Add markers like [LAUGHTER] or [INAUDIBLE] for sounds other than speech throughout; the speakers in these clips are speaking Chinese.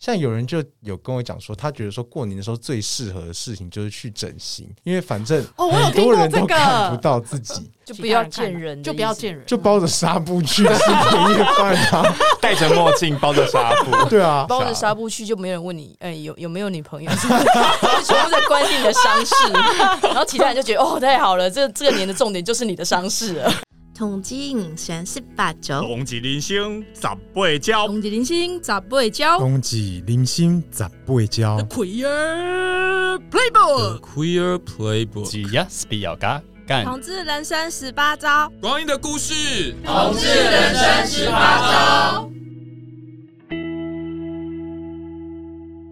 像有人就有跟我讲说，他觉得说过年的时候最适合的事情就是去整形，因为反正很多人都看不到自己，就不要见人，就不要见人，就包着纱布去吃年夜饭啊，戴着墨镜包着纱布，[LAUGHS] 对啊，包着纱布去就没人问你，哎，有有没有女朋友？是 [LAUGHS] 全部在关心你的伤势，然后其他人就觉得哦，太好了，这这个年的重点就是你的伤势了。统计人生十八招，同志人生十八招，同志人生十八招，冬季人生十八招。Queer Playbook，Queer Playbook，只要是比较嘎干。同志人生十八招，光阴的故事，同志人生十八招。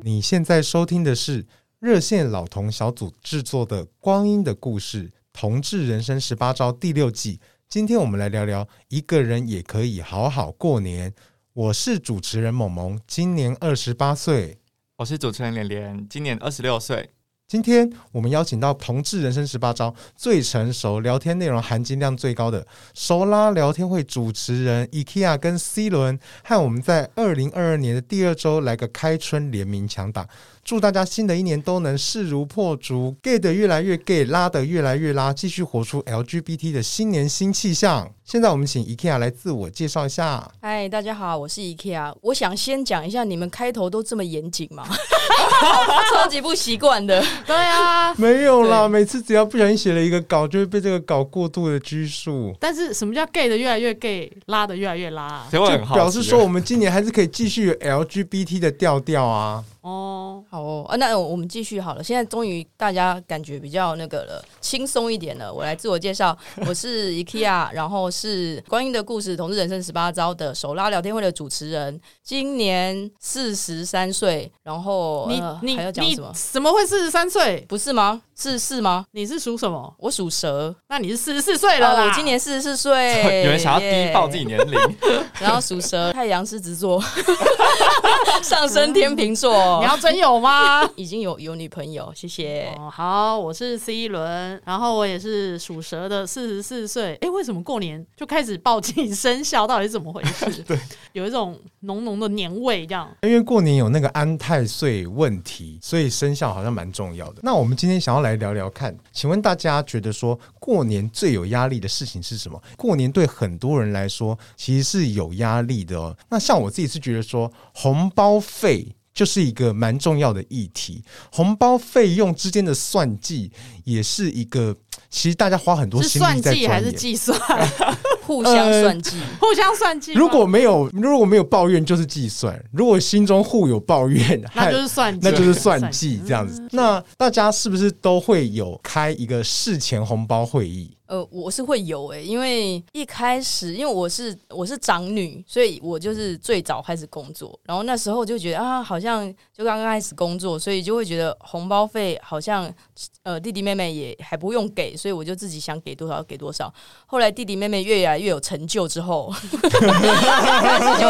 你现在收听的是热线老同小组制作的《光阴的故事：同志人生十八招》第六季。今天我们来聊聊一个人也可以好好过年。我是主持人萌萌，今年二十八岁。我是主持人连连，今年二十六岁。今天我们邀请到《同志人生十八招》最成熟、聊天内容含金量最高的熟拉聊天会主持人 IKEA 跟 C 轮，和我们在二零二二年的第二周来个开春联名抢答。祝大家新的一年都能势如破竹，gay 的越来越 gay，拉的越来越拉，继续活出 LGBT 的新年新气象。现在我们请 IKEA 来自我介绍一下。嗨，大家好，我是 IKEA。我想先讲一下，你们开头都这么严谨吗？[LAUGHS] 超级不习惯的。对啊，没有啦，每次只要不小心写了一个稿，就会被这个稿过度的拘束。但是什么叫 gay 的越来越 gay，拉的越来越拉？就表示说我们今年还是可以继续 LGBT 的调调啊。哦，好哦，啊，那我们继续好了。现在终于大家感觉比较那个了，轻松一点了。我来自我介绍，我是 IKEA，然后是观音的故事、同志人生十八招的手拉聊天会的主持人，今年四十三岁。然后你、呃、你还要讲什么？怎么会四十三岁？不是吗？四十四吗？你是属什么？我属蛇。那你是四十四岁了啦？我今年四十四岁。[LAUGHS] 有人想要低报自己年龄，然后属蛇，太阳狮子座，[LAUGHS] 上升天秤座。你要真有吗？已经有有女朋友，谢谢。哦，好，我是 C 轮，然后我也是属蛇的，四十四岁。哎，为什么过年就开始报自己生肖？到底是怎么回事？[LAUGHS] 对，有一种浓浓的年味，这样。因为过年有那个安太岁问题，所以生肖好像蛮重要的。那我们今天想要来来聊聊看，请问大家觉得说过年最有压力的事情是什么？过年对很多人来说其实是有压力的哦。那像我自己是觉得说红包费。就是一个蛮重要的议题，红包费用之间的算计也是一个，其实大家花很多心力在算计还是计算，[LAUGHS] 互相算计，呃、互相算计。如果没有如果没有抱怨，就是计算；如果心中互有抱怨，那就是算计，那就是算计。这样子。那大家是不是都会有开一个事前红包会议？呃，我是会有诶、因为一开始，因为我是我是长女，所以我就是最早开始工作，然后那时候就觉得啊，好像就刚刚开始工作，所以就会觉得红包费好像呃弟弟妹妹也还不用给，所以我就自己想给多少给多少。后来弟弟妹妹越来越有成就之后，[LAUGHS] 就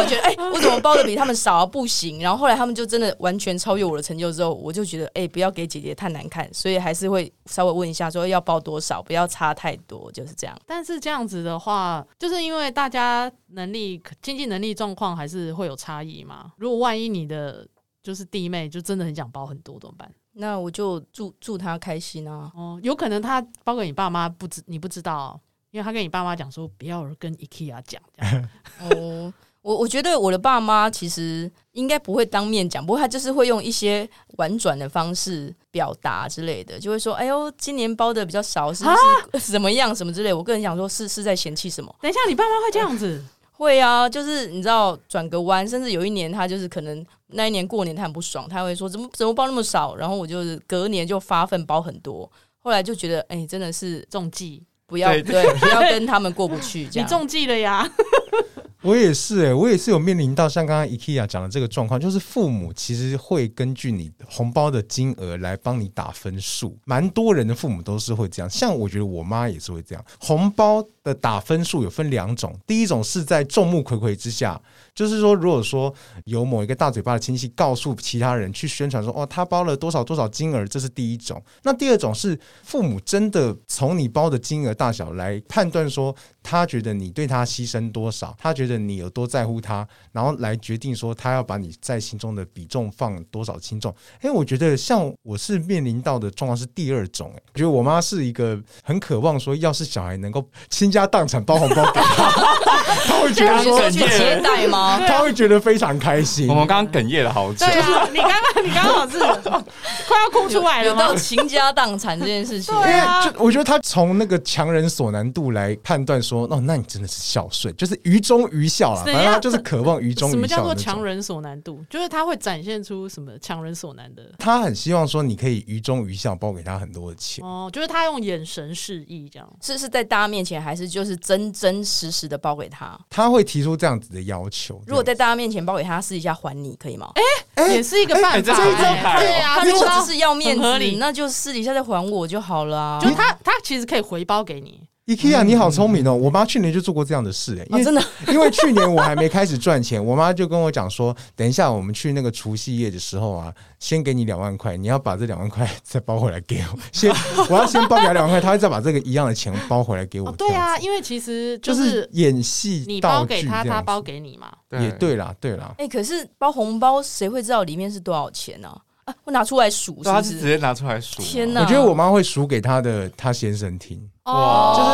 觉得哎、欸，我怎么包的比他们少啊？不行。然后后来他们就真的完全超越我的成就之后，我就觉得哎、不要给姐姐太难看，所以还是会稍微问一下说要包多少，不要差太。多就是这样，但是这样子的话，就是因为大家能力、经济能力状况还是会有差异嘛。如果万一你的就是弟妹就真的很想包很多，怎么办？那我就祝祝他开心啊。哦，有可能他包括你爸妈不知你不知道，因为他跟你爸妈讲说不要跟 IKEA 讲。[LAUGHS] 哦。我我觉得我的爸妈其实应该不会当面讲，不过他就是会用一些婉转的方式表达之类的，就会说：“哎呦，今年包的比较少，是不是 [LAUGHS] 怎么样什么之类。”我个人想说，是是在嫌弃什么？等一下，你爸妈会这样子？会啊，就是你知道转个弯，甚至有一年他就是可能那一年过年他很不爽，他会说：“怎么怎么包那么少？”然后我就是隔年就发奋包很多，后来就觉得哎，真的是中计，不要对，对，不要跟他们过不去。你中计了呀。[LAUGHS] 我也是哎、欸，我也是有面临到像刚刚 IKEA 讲的这个状况，就是父母其实会根据你红包的金额来帮你打分数，蛮多人的父母都是会这样。像我觉得我妈也是会这样。红包的打分数有分两种，第一种是在众目睽睽之下，就是说如果说有某一个大嘴巴的亲戚告诉其他人去宣传说哦，他包了多少多少金额，这是第一种。那第二种是父母真的从你包的金额大小来判断说，他觉得你对他牺牲多少，他觉得你有多在乎他，然后来决定说他要把你在心中的比重放多少轻重。哎，我觉得像我是面临到的状况是第二种，哎，我觉得我妈是一个很渴望说，要是小孩能够倾家荡产包红包给他，他会觉得 [LAUGHS] 说去接待吗？[LAUGHS] 他会觉得非常开心。我们刚刚哽咽了好久，对啊，你刚刚你刚刚好是快要哭出来了吗？有到倾家荡产这件事情，对啊，就我觉得他从那个强人所难度来判断说，哦，那你真的是孝顺，就是愚忠愚孝啊。反正他就是渴望愚忠。什么叫做强人所难度？就是他会展现出什么强人所难的？他很希望说你可以愚忠愚孝，包给他很多的钱。哦，就是他用眼神示意这样，是是在大家面前，还是就是真真实实的包给他？他会提出这样子的要求。如果在大家面前包给他，私底下还你可以吗？哎、欸，也是一个办法、对啊，他如果只是要面子，那就私底下再还我就好了、啊。就他他其实可以回包给你。IKEA，你好聪明哦！我妈去年就做过这样的事，哎，因为真的，因为去年我还没开始赚钱，[LAUGHS] 我妈就跟我讲说，等一下我们去那个除夕夜的时候啊，先给你两万块，你要把这两万块再包回来给我。[LAUGHS] 先，我要先包给他两万块，他会再把这个一样的钱包回来给我。对啊，因为其实就是演戏，你包给他，他包给你嘛。也对啦，对啦。哎，可是包红包谁会知道里面是多少钱呢？啊，我拿出来数，他是直接拿出来数。天哪！我觉得我妈会数给她的她先生听。哇，就是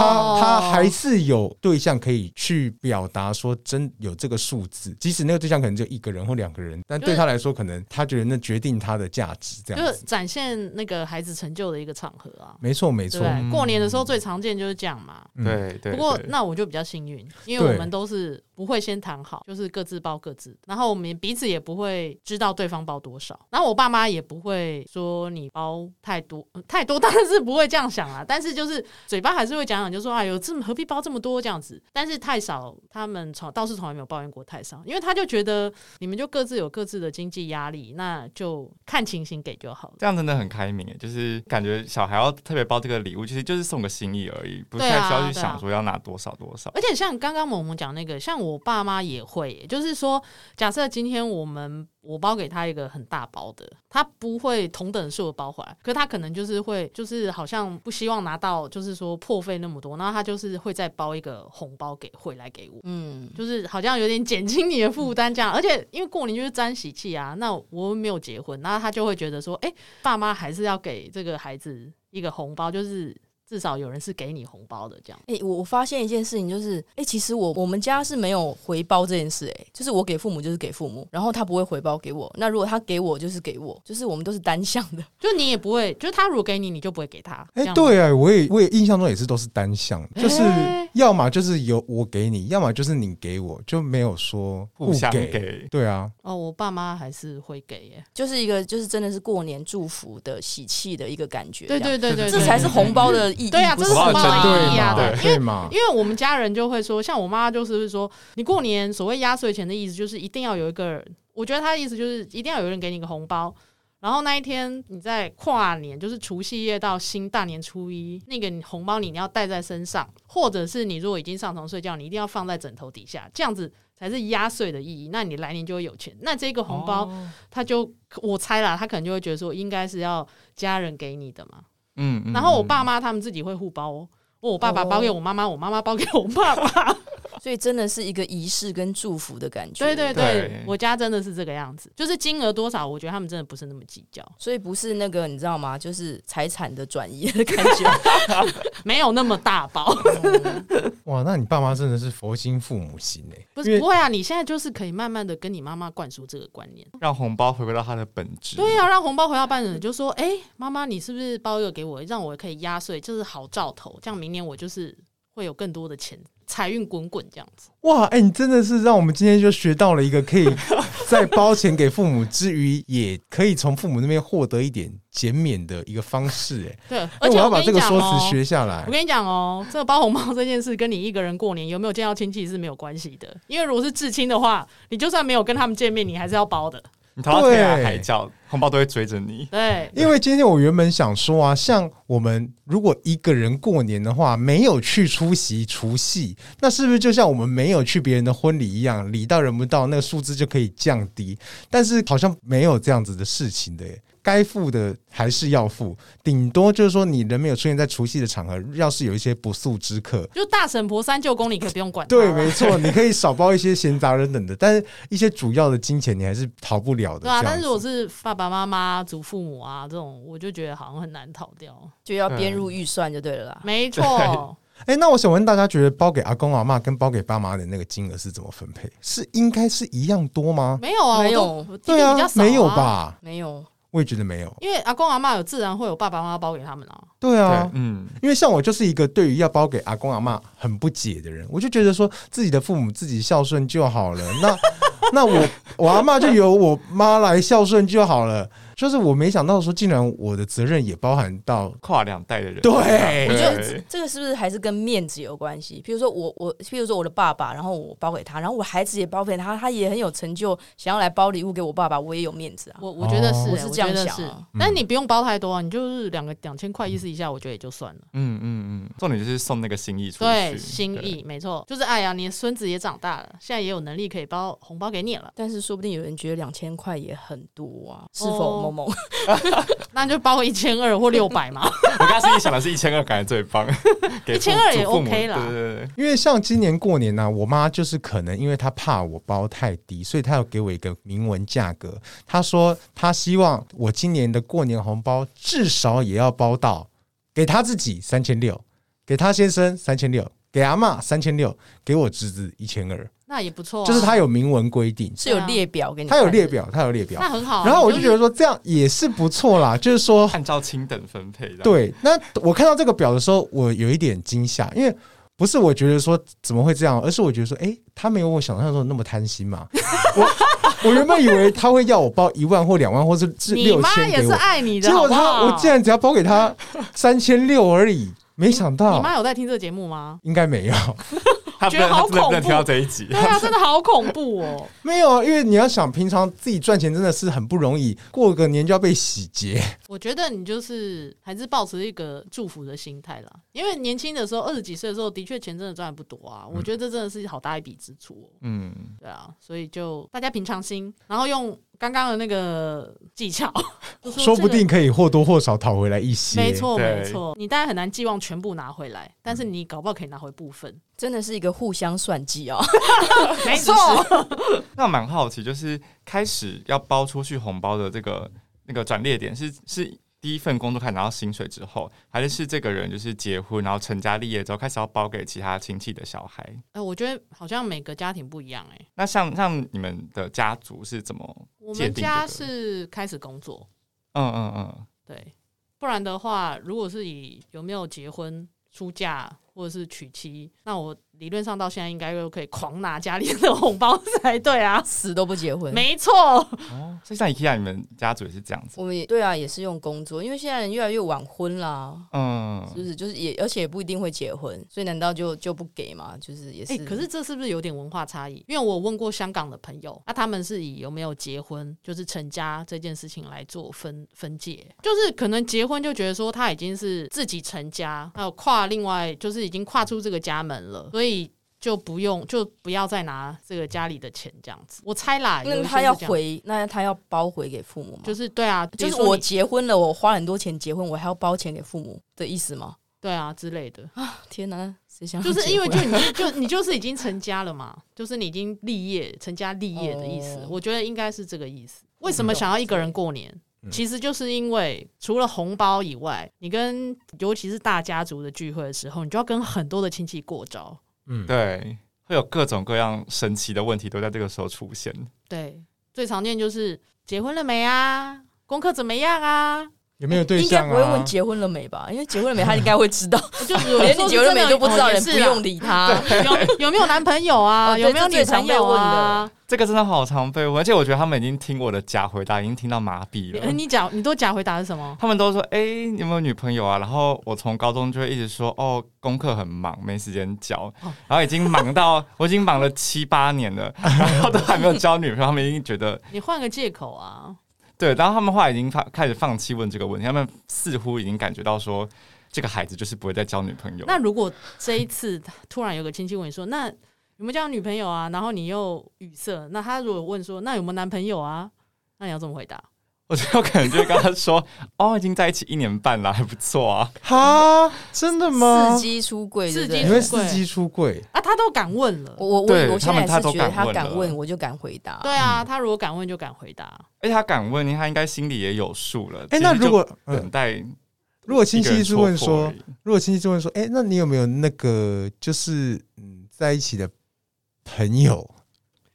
他，他还是有对象可以去表达说真有这个数字，即使那个对象可能就一个人或两个人，但对他来说，可能他觉得那决定他的价值，这样就是展现那个孩子成就的一个场合啊。没错，没错。过年的时候最常见就是这样嘛。对对。不过那我就比较幸运，因为我们都是不会先谈好，就是各自包各自，然后我们彼此也不会知道对方包多少，然后我爸妈也不会说你包太多，太多当然是不会这样想啊，但是就是。嘴巴还是会讲讲，就说哎呦，这么何必包这么多这样子？但是太少，他们从倒是从来没有抱怨过太少，因为他就觉得你们就各自有各自的经济压力，那就看情形给就好了。这样真的很开明诶，就是感觉小孩要特别包这个礼物，其实就是送个心意而已，不太需要去想说要拿多少多少。而且像刚刚萌萌讲那个，像我爸妈也会，就是说，假设今天我们。我包给他一个很大包的，他不会同等数的包回来，可是他可能就是会，就是好像不希望拿到，就是说破费那么多，然后他就是会再包一个红包给回来给我，嗯，就是好像有点减轻你的负担这样，而且因为过年就是沾喜气啊，那我没有结婚，然后他就会觉得说，哎，爸妈还是要给这个孩子一个红包，就是。至少有人是给你红包的，这样。哎、欸，我发现一件事情，就是，哎、欸，其实我我们家是没有回包这件事，哎，就是我给父母就是给父母，然后他不会回包给我。那如果他给我，就是给我，就是我们都是单向的，[LAUGHS] 就你也不会，就是他如果给你，你就不会给他。哎、欸，对啊，我也我也印象中也是都是单向的，就是要么就是有我给你，要么就是你给我，就没有说互相给。对啊。哦，我爸妈还是会给耶，就是一个就是真的是过年祝福的喜气的一个感觉。对对对对，这才是红包的。对呀，这是红包的意义啊！对，因为，因为我们家人就会说，像我妈就是说，你过年所谓压岁钱的意思，就是一定要有一个人。我觉得他的意思就是一定要有人给你一个红包，然后那一天你在跨年，就是除夕夜到新大年初一，那个红包你你要带在身上，或者是你如果已经上床睡觉，你一定要放在枕头底下，这样子才是压岁的意义。那你来年就会有钱。那这个红包，他就我猜啦，他可能就会觉得说，应该是要家人给你的嘛。嗯，嗯，然后我爸妈他们自己会互包哦，我爸爸包给我妈妈，我妈妈包给我爸爸。所以真的是一个仪式跟祝福的感觉。对对对，对我家真的是这个样子，就是金额多少，我觉得他们真的不是那么计较。所以不是那个你知道吗？就是财产的转移的感觉，[LAUGHS] [LAUGHS] 没有那么大包。[LAUGHS] 哇，那你爸妈真的是佛心父母心哎。不是不会啊，你现在就是可以慢慢的跟你妈妈灌输这个观念，让红包回归到它的本质。对呀、啊，让红包回到本质，就说哎，妈妈，你是不是包一个给我，让我可以压岁，就是好兆头，这样明年我就是会有更多的钱。财运滚滚这样子，哇！哎、欸，你真的是让我们今天就学到了一个可以在包钱给父母之余，也可以从父母那边获得一点减免的一个方式。哎，[LAUGHS] 对，而且我，我要把这个说辞学下来。我跟你讲哦，这个包红包这件事跟你一个人过年有没有见到亲戚是没有关系的，因为如果是至亲的话，你就算没有跟他们见面，你还是要包的。你逃到天涯海角，红包都会追着你。对，因为今天我原本想说啊，像我们如果一个人过年的话，没有去出席除夕，那是不是就像我们没有去别人的婚礼一样，礼到人不到，那个数字就可以降低？但是好像没有这样子的事情的耶。该付的还是要付，顶多就是说你人没有出现在除夕的场合，要是有一些不速之客，就大婶婆三舅公，你可以不用管。对，没错，你可以少包一些闲杂人等的，但是一些主要的金钱你还是逃不了的。对啊，但是如果是爸爸妈妈、祖父母啊这种，我就觉得好像很难逃掉，就要编入预算就对了啦。没错。[LAUGHS] 哎，那我想问大家，觉得包给阿公阿妈跟包给爸妈的那个金额是怎么分配？是应该是一样多吗？没有啊，没有，对啊，啊没有吧？没有。我也觉得没有，因为阿公阿妈有自然会有爸爸妈妈包给他们啊。对啊，嗯，因为像我就是一个对于要包给阿公阿妈很不解的人，我就觉得说自己的父母自己孝顺就好了，那那我我阿妈就由我妈来孝顺就好了。就是我没想到说，竟然我的责任也包含到跨两代的人。对，我觉得这个是不是还是跟面子有关系？比如说我我，譬如说我的爸爸，然后我包给他，然后我孩子也包给他，他也很有成就，想要来包礼物给我爸爸，我也有面子啊。我我觉得是，我是这样想。但是你不用包太多啊，你就是两个两千块意思一下，我觉得也就算了。嗯嗯嗯，重点就是送那个心意出去。对，心意没错，就是哎呀，你的孙子也长大了，现在也有能力可以包红包给你了。但是说不定有人觉得两千块也很多啊，是否某某？[LAUGHS] 那就包一千二或六百嘛。我刚才心里想的是一千二，感觉最棒。[LAUGHS] 一千二也 OK 啦。对对对。因为像今年过年呢、啊，我妈就是可能因为她怕我包太低，所以她要给我一个明文价格。她说她希望我今年的过年红包至少也要包到给她自己三千六，给她先生三千六，给阿妈三千六，给我侄子一千二。那也不错、啊，就是他有明文规定，是有列表给你，他有列表，他有列表，那很好、啊。然后我就觉得说这样也是不错啦，就是说按照清等分配的。对，那我看到这个表的时候，我有一点惊吓，因为不是我觉得说怎么会这样，而是我觉得说，哎、欸，他没有我想象中那么贪心嘛。[LAUGHS] 我我原本以为他会要我包一万或两万，或是是六千，也是爱你的，结果他我竟然只要包给他三千六而已，没想到。你妈有在听这个节目吗？应该没有。[LAUGHS] 觉得好恐怖！听到这一集，对啊，真的好恐怖哦。[LAUGHS] 没有，因为你要想，平常自己赚钱真的是很不容易，过个年就要被洗劫。[LAUGHS] 我觉得你就是还是抱持一个祝福的心态啦。因为年轻的时候，二十几岁的时候，的确钱真的赚的不多啊。我觉得这真的是好大一笔支出。嗯，对啊，所以就大家平常心，然后用。刚刚的那个技巧，[LAUGHS] 说，说不定可以或多或少讨回来一些。没错，没错，你当然很难寄望全部拿回来，但是你搞不好可以拿回部分。真的是一个互相算计哦。[LAUGHS] 没错。[LAUGHS] 那我蛮好奇，就是开始要包出去红包的这个那个转捩点是是。第一份工作开始拿到薪水之后，还是是这个人就是结婚，然后成家立业之后开始要包给其他亲戚的小孩。哎、呃，我觉得好像每个家庭不一样哎、欸。那像像你们的家族是怎么？我们家是开始工作。嗯嗯嗯，对。不然的话，如果是以有没有结婚、出嫁或者是娶妻，那我。理论上到现在应该又可以狂拿家里的红包才对啊，[LAUGHS] 死都不结婚。没错。哦，所以像 IKEA 你们家族也是这样子。我们也对啊，也是用工作，因为现在人越来越晚婚啦。嗯，是不是？就是也，而且也不一定会结婚，所以难道就就不给吗？就是也是。欸，可是这是不是有点文化差异？因为我问过香港的朋友，那他们是以有没有结婚，就是成家这件事情来做分分界，就是可能结婚就觉得说他已经是自己成家，还有跨另外就是已经跨出这个家门了，所以。所以就不用，就不要再拿这个家里的钱这样子。我猜啦，那他要回，那他要包回给父母吗？就是对啊，就是我结婚了，我花很多钱结婚，我还要包钱给父母的意思吗？对啊，之类的啊！天哪，谁想就是因为就你就 [LAUGHS] 你就是已经成家了嘛，就是你已经立业、成家立业的意思。哦、我觉得应该是这个意思。为什么想要一个人过年？嗯、其实就是因为除了红包以外，你跟尤其是大家族的聚会的时候，你就要跟很多的亲戚过招。嗯，对，会有各种各样神奇的问题都在这个时候出现。对，最常见就是结婚了没啊？功课怎么样啊？有没有对象啊？应该不会问结婚了没吧？因为结婚了没，他应该会知道。[LAUGHS] 就连你结婚了没都不知道，人不用理他。有 [LAUGHS] 有没有男朋友啊？有没有女朋友啊？这个真的好常被问，而且我觉得他们已经听我的假回答，已经听到麻痹了。你假，你都假回答是什么？他们都说：“哎，你有没有女朋友啊？”然后我从高中就会一直说：“哦，功课很忙，没时间交。”然后已经忙到 [LAUGHS] 我已经忙了七八年了，然后都还没有交女朋友。他们已经觉得你换个借口啊。对，然后他们话已经放开始放弃问这个问题，他们似乎已经感觉到说，这个孩子就是不会再交女朋友。那如果这一次突然有个亲戚问你说，那有没有交女朋友啊？然后你又语塞，那他如果问说，那有没有男朋友啊？那你要怎么回答？我就可能就会跟他说：“ [LAUGHS] 哦，已经在一起一年半了，还不错啊。”哈，真的吗？司机出柜，司机因为司机出柜啊，他都敢问了。我我我现在也是觉得他敢问敢问，了我就敢回答。对啊，他如果敢问就敢回答。而且他敢问，他应该心里也有数了。哎，那如果等待、嗯，如果亲戚是问说，如果亲戚是问说，哎，那你有没有那个就是嗯在一起的朋友？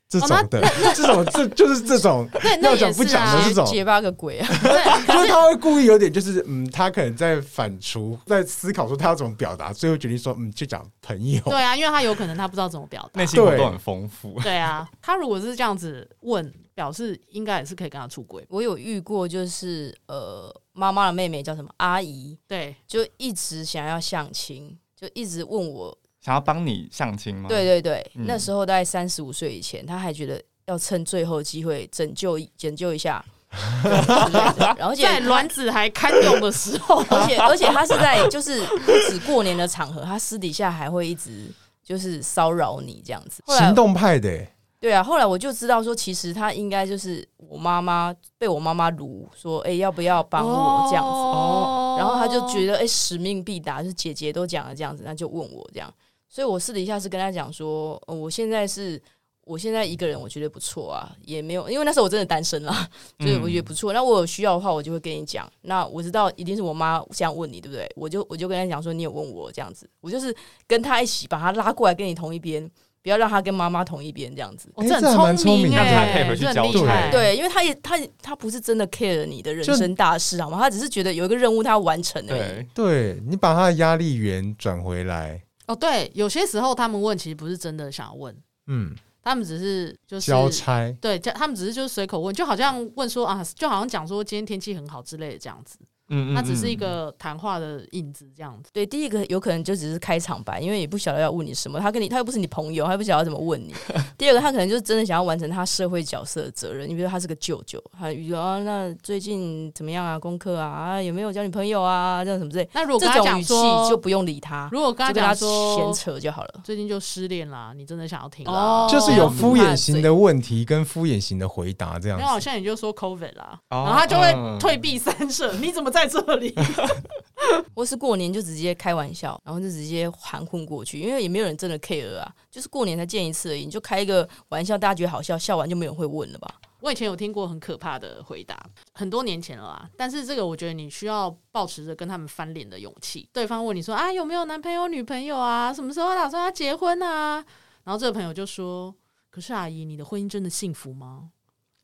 这种的，这种这就是这种要讲不讲的这种，结巴个鬼啊！[LAUGHS] 就是他会故意有点，就是嗯，他可能在反刍，在思考说他要怎么表达，最后决定说嗯，就讲朋友。对啊，因为他有可能他不知道怎么表达，内心活动很丰富。对啊，他如果是这样子问，表示应该也是可以跟他出轨。我有遇过，就是呃，妈妈的妹妹叫什么阿姨，对，就一直想要相亲，就一直问我。想要帮你相亲吗？对对对，嗯、那时候大概三十五岁以前，他还觉得要趁最后机会拯救拯救一下，[LAUGHS] 然后在卵子还堪用的时候，而且而且他是在就是不止过年的场合，他私底下还会一直就是骚扰你这样子，行动派的。对啊，后来我就知道说，其实他应该就是我妈妈被我妈妈卢说，哎，要不要帮我这样子？哦，然后他就觉得哎，使命必达，就是姐姐都讲了这样子，那就问我这样。所以，我私底下是跟他讲说，呃，我现在是，我现在一个人，我觉得不错啊，也没有，因为那时候我真的单身啦，所以我觉得不错。那我有需要的话，我就会跟你讲。那我知道一定是我妈这样问你，对不对？我就我就跟他讲说，你有问我这样子，我就是跟他一起把他拉过来跟你同一边，不要让他跟妈妈同一边这样子。哦，这很聪明，让他可以回去交代。对，因为他也他他不是真的 care 你的人生大事，好吗？他只是觉得有一个任务他要完成而已。对，对你把他的压力源转回来。哦，对，有些时候他们问，其实不是真的想要问，嗯，他们只是就是交差，对，他们只是就是随口问，就好像问说啊，就好像讲说今天天气很好之类的这样子。嗯，它只是一个谈话的影子，这样子。对，第一个有可能就只是开场白，因为也不晓得要问你什么。他跟你，他又不是你朋友，他又不晓得要怎么问你。[LAUGHS] 第二个，他可能就是真的想要完成他社会角色的责任。你比如说，他是个舅舅，他比如说啊，那最近怎么样啊？功课啊？啊，有没有交女朋友啊？这样什么之类。那如果跟他讲说，语气就不用理他。如果跟他讲说闲扯就好了。最近就失恋啦，你真的想要听哦？就是有敷衍型的问题跟敷衍型的回答这样子。那好像你就说 COVID 啦，然后他就会退避三舍。你怎么在这里？[LAUGHS] 我是过年就直接开玩笑，然后就直接含混过去，因为也没有人真的 care 啊，就是过年才见一次而已，你就开一个玩笑，大家觉得好笑，笑完就没有人会问了吧？我以前有听过很可怕的回答，很多年前了啦，但是这个我觉得你需要保持着跟他们翻脸的勇气。对方问你说啊，有没有男朋友女朋友啊？什么时候打算要结婚啊？然后这个朋友就说，可是阿姨，你的婚姻真的幸福吗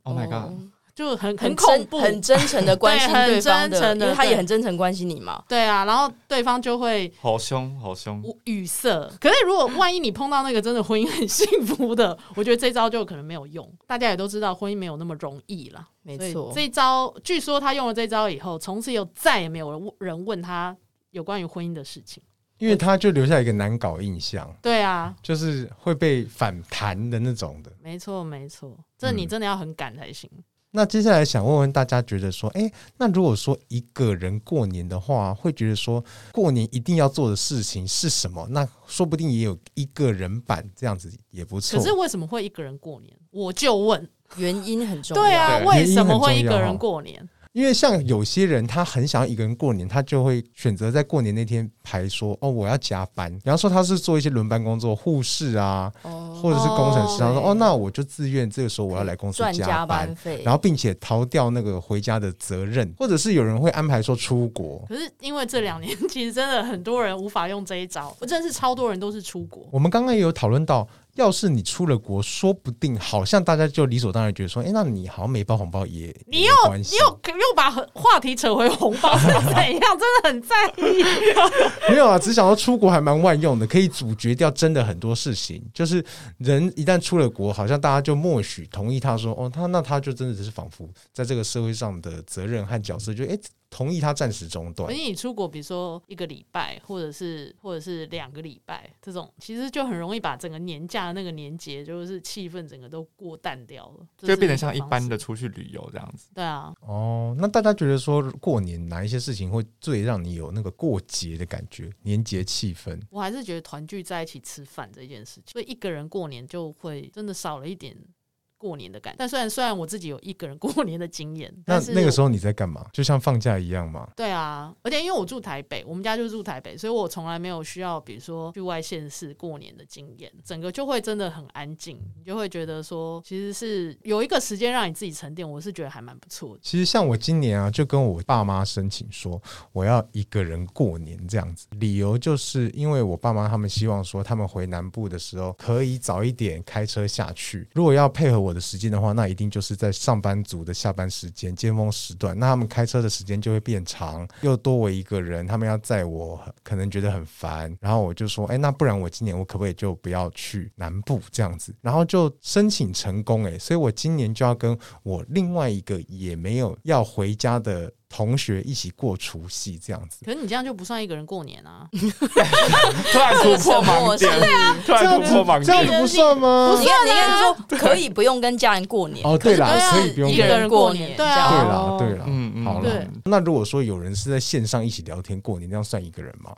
？Oh my god！就很很恐怖，很真诚的 [LAUGHS] 关心对方的，的因为他也很真诚关心你嘛。对啊，然后对方就会好凶好凶语塞。可是如果万一你碰到那个真的婚姻很幸福的，[LAUGHS] 我觉得这招就可能没有用。大家也都知道婚姻没有那么容易啦，没错。这一招据说他用了这招以后，从此以后再也没有人问他有关于婚姻的事情，因为他就留下一个难搞印象。对啊，就是会被反弹的那种的。没错没错，这你真的要很敢才行。嗯那接下来想问问大家，觉得说，哎、欸，那如果说一个人过年的话，会觉得说过年一定要做的事情是什么？那说不定也有一个人版这样子也不错。可是为什么会一个人过年？我就问，原因很重要。对啊，为什么会一个人过年？因为像有些人，他很想要一个人过年，他就会选择在过年那天排说：“哦，我要加班。”比方说他是做一些轮班工作，护士啊，哦、或者是工程师，他说：“哦，那我就自愿这个时候我要来公司加班，加班费，然后并且逃掉那个回家的责任。”或者是有人会安排说出国。可是因为这两年其实真的很多人无法用这一招，我真的是超多人都是出国。我们刚刚也有讨论到。要是你出了国，说不定好像大家就理所当然觉得说，哎、欸，那你好像没包红包也，你又你又又把话题扯回红包是怎样？真的很在意。[LAUGHS] 没有啊，只想到出国还蛮万用的，可以阻绝掉真的很多事情。就是人一旦出了国，好像大家就默许同意他说，哦，他那他就真的只是仿佛在这个社会上的责任和角色就，哎。同意他暂时中断。而且你出国，比如说一个礼拜，或者是或者是两个礼拜，这种其实就很容易把整个年假的那个年节，就是气氛整个都过淡掉了，就变成像一般的出去旅游这样子。对啊。哦，那大家觉得说过年哪一些事情会最让你有那个过节的感觉？年节气氛？我还是觉得团聚在一起吃饭这件事情，所以一个人过年就会真的少了一点。过年的感觉，但虽然虽然我自己有一个人过年的经验，那那个时候你在干嘛？就像放假一样嘛？对啊，而且因为我住台北，我们家就住台北，所以我从来没有需要，比如说去外县市过年的经验，整个就会真的很安静，你就会觉得说，其实是有一个时间让你自己沉淀，我是觉得还蛮不错的。其实像我今年啊，就跟我爸妈申请说，我要一个人过年这样子，理由就是因为我爸妈他们希望说，他们回南部的时候可以早一点开车下去，如果要配合我的时间的话，那一定就是在上班族的下班时间、尖峰时段，那他们开车的时间就会变长，又多我一个人，他们要载我，可能觉得很烦。然后我就说，哎，那不然我今年我可不可以就不要去南部这样子？然后就申请成功，哎，所以我今年就要跟我另外一个也没有要回家的。同学一起过除夕这样子，可是你这样就不算一个人过年啊！突然突破盲点，对啊，突然突破盲点，这样子不算吗？你看，你看，说可以不用跟家人过年哦，对啦，可以不用一个人过年，对啊，对啦，对啦，嗯嗯，好了。那如果说有人是在线上一起聊天过年，这样算一个人吗？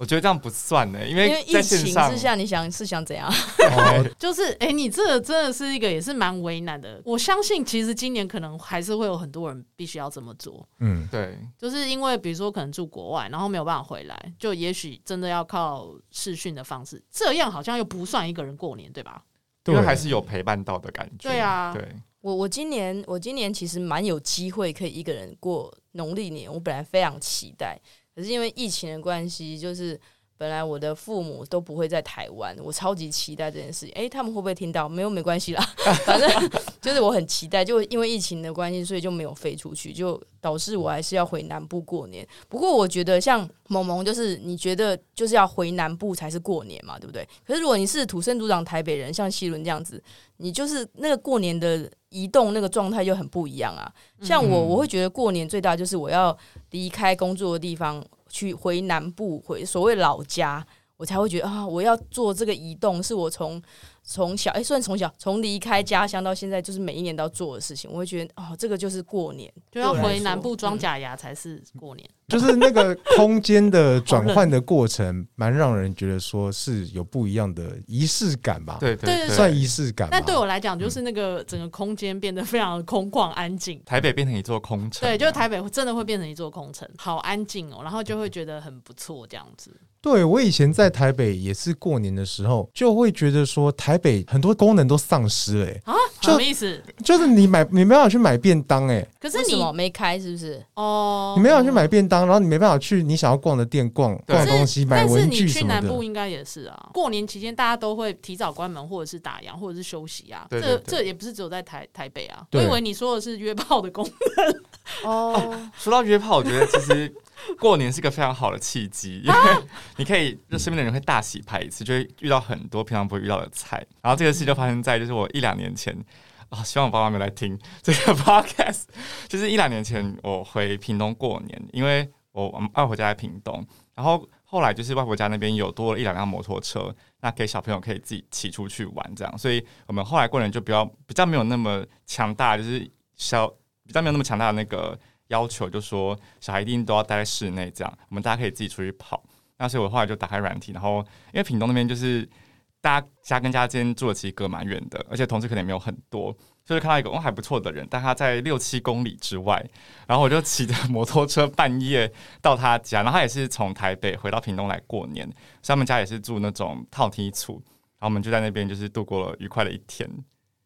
我觉得这样不算呢，因为因为疫情之下，你想是想怎样？[LAUGHS] 就是哎、欸，你这个真的是一个也是蛮为难的。我相信其实今年可能还是会有很多人必须要这么做。嗯，对，就是因为比如说可能住国外，然后没有办法回来，就也许真的要靠视讯的方式，这样好像又不算一个人过年，对吧？因为还是有陪伴到的感觉。对啊，对。我我今年我今年其实蛮有机会可以一个人过农历年，我本来非常期待。可是因为疫情的关系，就是本来我的父母都不会在台湾，我超级期待这件事情。诶，他们会不会听到？没有，没关系啦，[LAUGHS] 反正就是我很期待。就因为疫情的关系，所以就没有飞出去，就导致我还是要回南部过年。不过我觉得像萌萌，就是你觉得就是要回南部才是过年嘛，对不对？可是如果你是土生土长台北人，像希伦这样子，你就是那个过年的移动那个状态就很不一样啊。像我，我会觉得过年最大就是我要离开工作的地方。去回南部，回所谓老家，我才会觉得啊，我要做这个移动，是我从从小哎，算从小从离开家乡到现在，就是每一年都要做的事情。我会觉得哦，这个就是过年，就要回南部装假牙才是过年。就是那个空间的转换的过程，[LAUGHS] 蛮让人觉得说是有不一样的仪式感吧？对对，算仪式感。但对我来讲，就是那个整个空间变得非常的空旷安静。台北变成一座空城，对，就是台北真的会变成一座空城，好安静哦，然后就会觉得很不错这样子。对，我以前在台北也是过年的时候，就会觉得说台北很多功能都丧失了啊，什么意思？就是你买你没办法去买便当哎，可是你没开是不是？哦，你没办法去买便当，然后你没办法去你想要逛的店逛逛东西、买文具什么的。但是你去南部应该也是啊，过年期间大家都会提早关门，或者是打烊，或者是休息啊。这这也不是只有在台台北啊，我以为你说的是约炮的功能。哦，[LAUGHS] 说到约炮，我觉得其实。[LAUGHS] 过年是个非常好的契机，因为你可以，就身边的人会大洗牌一次，就会遇到很多平常不会遇到的菜。然后这个事就发生在就是我一两年前啊，希望我爸妈没来听 [LAUGHS] 这个 podcast。就是一两年前我回屏东过年，因为我外婆家在屏东，然后后来就是外婆家那边有多了一两辆摩托车，那给小朋友可以自己骑出去玩这样，所以我们后来过年就比较比较没有那么强大，就是小比较没有那么强大的那个。要求就说小孩一定都要待在室内，这样我们大家可以自己出去跑。那所以我后来就打开软体，然后因为屏东那边就是大家家跟家之间住的其实隔蛮远的，而且同事可能也没有很多，就是看到一个哦还不错的人，但他在六七公里之外，然后我就骑着摩托车半夜到他家，然后他也是从台北回到屏东来过年，所以他们家也是住那种套梯厝，然后我们就在那边就是度过了愉快的一天。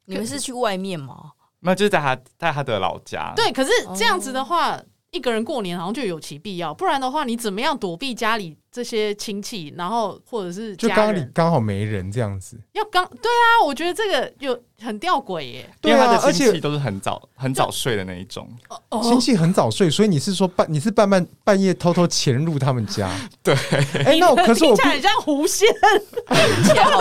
你们是去外面吗？那就是在他在他的老家。对，可是这样子的话，一个人过年好像就有其必要，不然的话，你怎么样躲避家里这些亲戚，然后或者是就刚里刚好没人这样子？要刚对啊，我觉得这个有很吊诡耶。对啊，而且都是很早很早睡的那一种，亲戚很早睡，所以你是说半你是半半半夜偷偷潜入他们家？[LAUGHS] 对，哎，那可是我听起来很像狐仙，[LAUGHS] 听起来好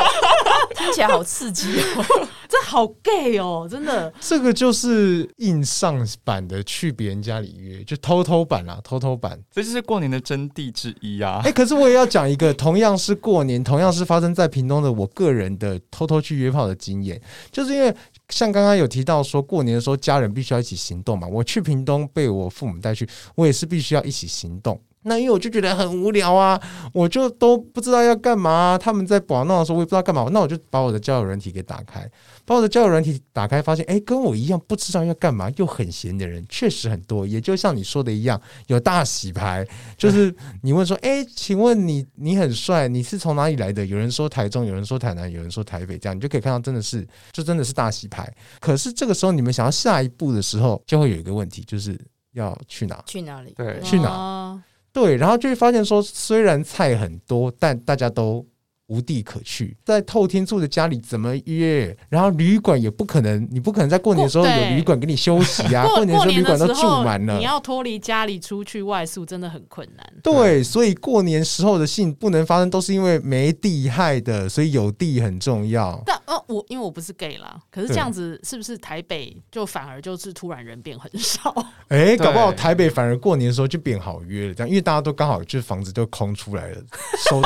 听起来好刺激哦。这好 gay 哦，真的。这个就是硬上版的去别人家里约，就偷偷版啦，偷偷版。这就是过年的真谛之一啊！哎、欸，可是我也要讲一个，同样是过年，同样是发生在屏东的我个人的偷偷去约炮的经验，就是因为像刚刚有提到说，过年的时候家人必须要一起行动嘛。我去屏东被我父母带去，我也是必须要一起行动。那因为我就觉得很无聊啊，我就都不知道要干嘛啊。他们在玩闹的时候，我也不知道干嘛。那我就把我的交友软体给打开，把我的交友软体打开，发现哎，跟我一样不知道要干嘛又很闲的人确实很多。也就像你说的一样，有大洗牌，就是你问说，哎，请问你你很帅，你是从哪里来的？有人说台中，有人说台南，有人说台北，这样你就可以看到真的是，就真的是大洗牌。可是这个时候你们想要下一步的时候，就会有一个问题，就是要去哪？去哪里？对，去哪？对，然后就会发现说，虽然菜很多，但大家都无地可去，在透天住的家里怎么约？然后旅馆也不可能，你不可能在过年的时候有旅馆给你休息啊！过，年的时候旅馆都住满了，你要脱离家里出去外宿真的很困难。对，所以过年时候的性不能发生，都是因为没地害的，所以有地很重要。但呃，我因为我不是 gay 啦，可是这样子是不是台北就反而就是突然人变很少？哎，搞不好台北反而过年的时候就变好约了，这样因为大家都刚好就是房子都空出来了，收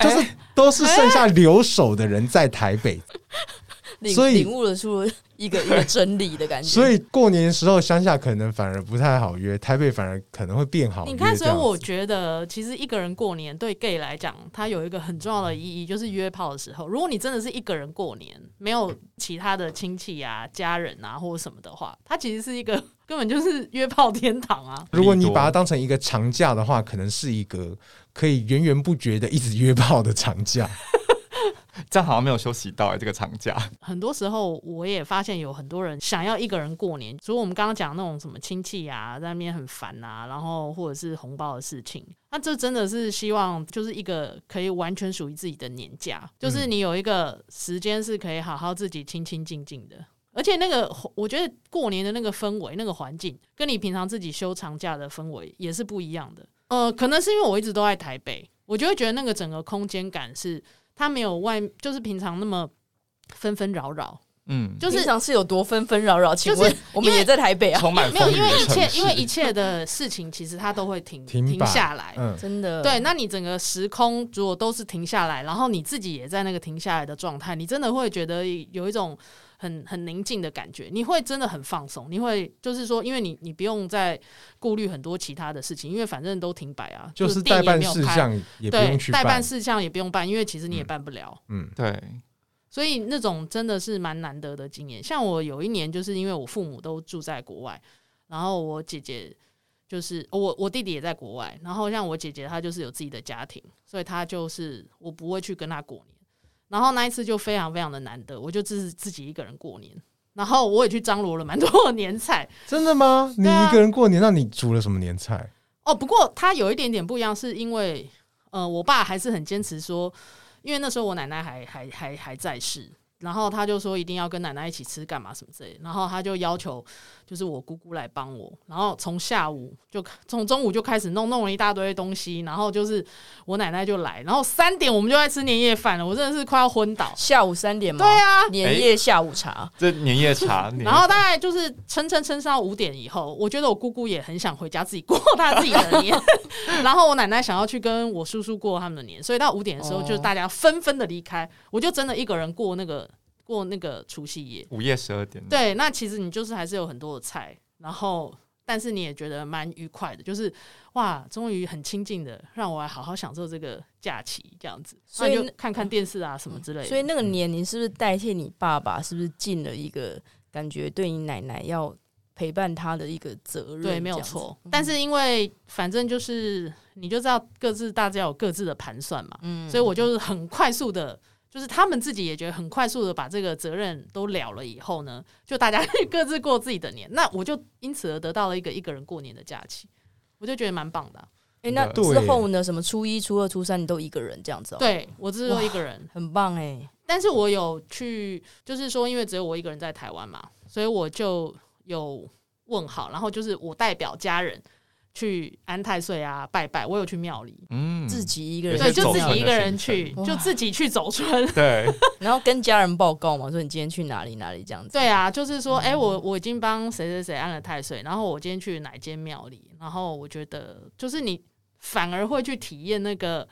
就是都是。剩下留守的人在台北，[LAUGHS] 所以领悟了出一个 [LAUGHS] 一个真理的感觉。所以过年的时候乡下可能反而不太好约，台北反而可能会变好。你看，所以我觉得其实一个人过年对 gay 来讲，它有一个很重要的意义，就是约炮的时候，如果你真的是一个人过年，没有其他的亲戚啊、家人啊或者什么的话，它其实是一个根本就是约炮天堂啊。如果你把它当成一个长假的话，可能是一个。可以源源不绝的一直约炮的长假，[LAUGHS] 这样好像没有休息到哎、欸，这个长假。很多时候我也发现有很多人想要一个人过年，除了我们刚刚讲那种什么亲戚啊，在那边很烦啊，然后或者是红包的事情，那这真的是希望就是一个可以完全属于自己的年假，就是你有一个时间是可以好好自己清清静静的，而且那个我觉得过年的那个氛围、那个环境，跟你平常自己休长假的氛围也是不一样的。呃，可能是因为我一直都在台北，我就会觉得那个整个空间感是它没有外，就是平常那么纷纷扰扰。嗯，就是平常是有多纷纷扰扰。请问我们也在台北啊，充满没有，因为一切因为一切的事情其实它都会停停下来，嗯，[LAUGHS] 真的。对，那你整个时空如果都是停下来，然后你自己也在那个停下来的状态，你真的会觉得有一种。很很宁静的感觉，你会真的很放松。你会就是说，因为你你不用再顾虑很多其他的事情，因为反正都停摆啊，就是代办事项也不用去办，代办事项也不用办，因为其实你也办不了。嗯，对。所以那种真的是蛮难得的经验。像我有一年，就是因为我父母都住在国外，然后我姐姐就是我我弟弟也在国外，然后像我姐姐她就是有自己的家庭，所以她就是我不会去跟她过年。然后那一次就非常非常的难得，我就自自己一个人过年，然后我也去张罗了蛮多的年菜。真的吗？你一个人过年，那你煮了什么年菜？哦，不过他有一点点不一样，是因为呃，我爸还是很坚持说，因为那时候我奶奶还还还还在世。然后他就说一定要跟奶奶一起吃干嘛什么之类的，然后他就要求就是我姑姑来帮我，然后从下午就从中午就开始弄弄了一大堆东西，然后就是我奶奶就来，然后三点我们就在吃年夜饭了，我真的是快要昏倒。下午三点吗？对啊，年夜下午茶，这年夜茶。[LAUGHS] 然后大概就是撑撑撑到五点以后，我觉得我姑姑也很想回家自己过她自己的年，[LAUGHS] 然后我奶奶想要去跟我叔叔过他们的年，所以到五点的时候就是大家纷纷的离开，我就真的一个人过那个。过那个除夕夜，午夜十二点。对，那其实你就是还是有很多的菜，然后但是你也觉得蛮愉快的，就是哇，终于很亲近的，让我来好好享受这个假期这样子，所以就看看电视啊什么之类的。所以那个年，龄是不是代替你爸爸？是不是尽了一个感觉对你奶奶要陪伴他的一个责任？对，没有错。但是因为反正就是你就知道各自大家有各自的盘算嘛，嗯，所以我就是很快速的。就是他们自己也觉得很快速的把这个责任都了了以后呢，就大家可 [LAUGHS] 以各自过自己的年。那我就因此而得到了一个一个人过年的假期，我就觉得蛮棒的、啊。哎、欸，那之后呢？什么初一、初二、初三你都一个人这样子、喔？对，我只有一个人，很棒哎、欸。但是我有去，就是说，因为只有我一个人在台湾嘛，所以我就有问好，然后就是我代表家人。去安太岁啊拜拜，我有去庙里，嗯，自己一个人对，就自己一个人去，就自己去走村。对，[LAUGHS] 然后跟家人报告嘛，说你今天去哪里哪里这样子。对啊，就是说，哎、欸，我我已经帮谁谁谁安了太岁，然后我今天去哪间庙里，然后我觉得就是你反而会去体验那个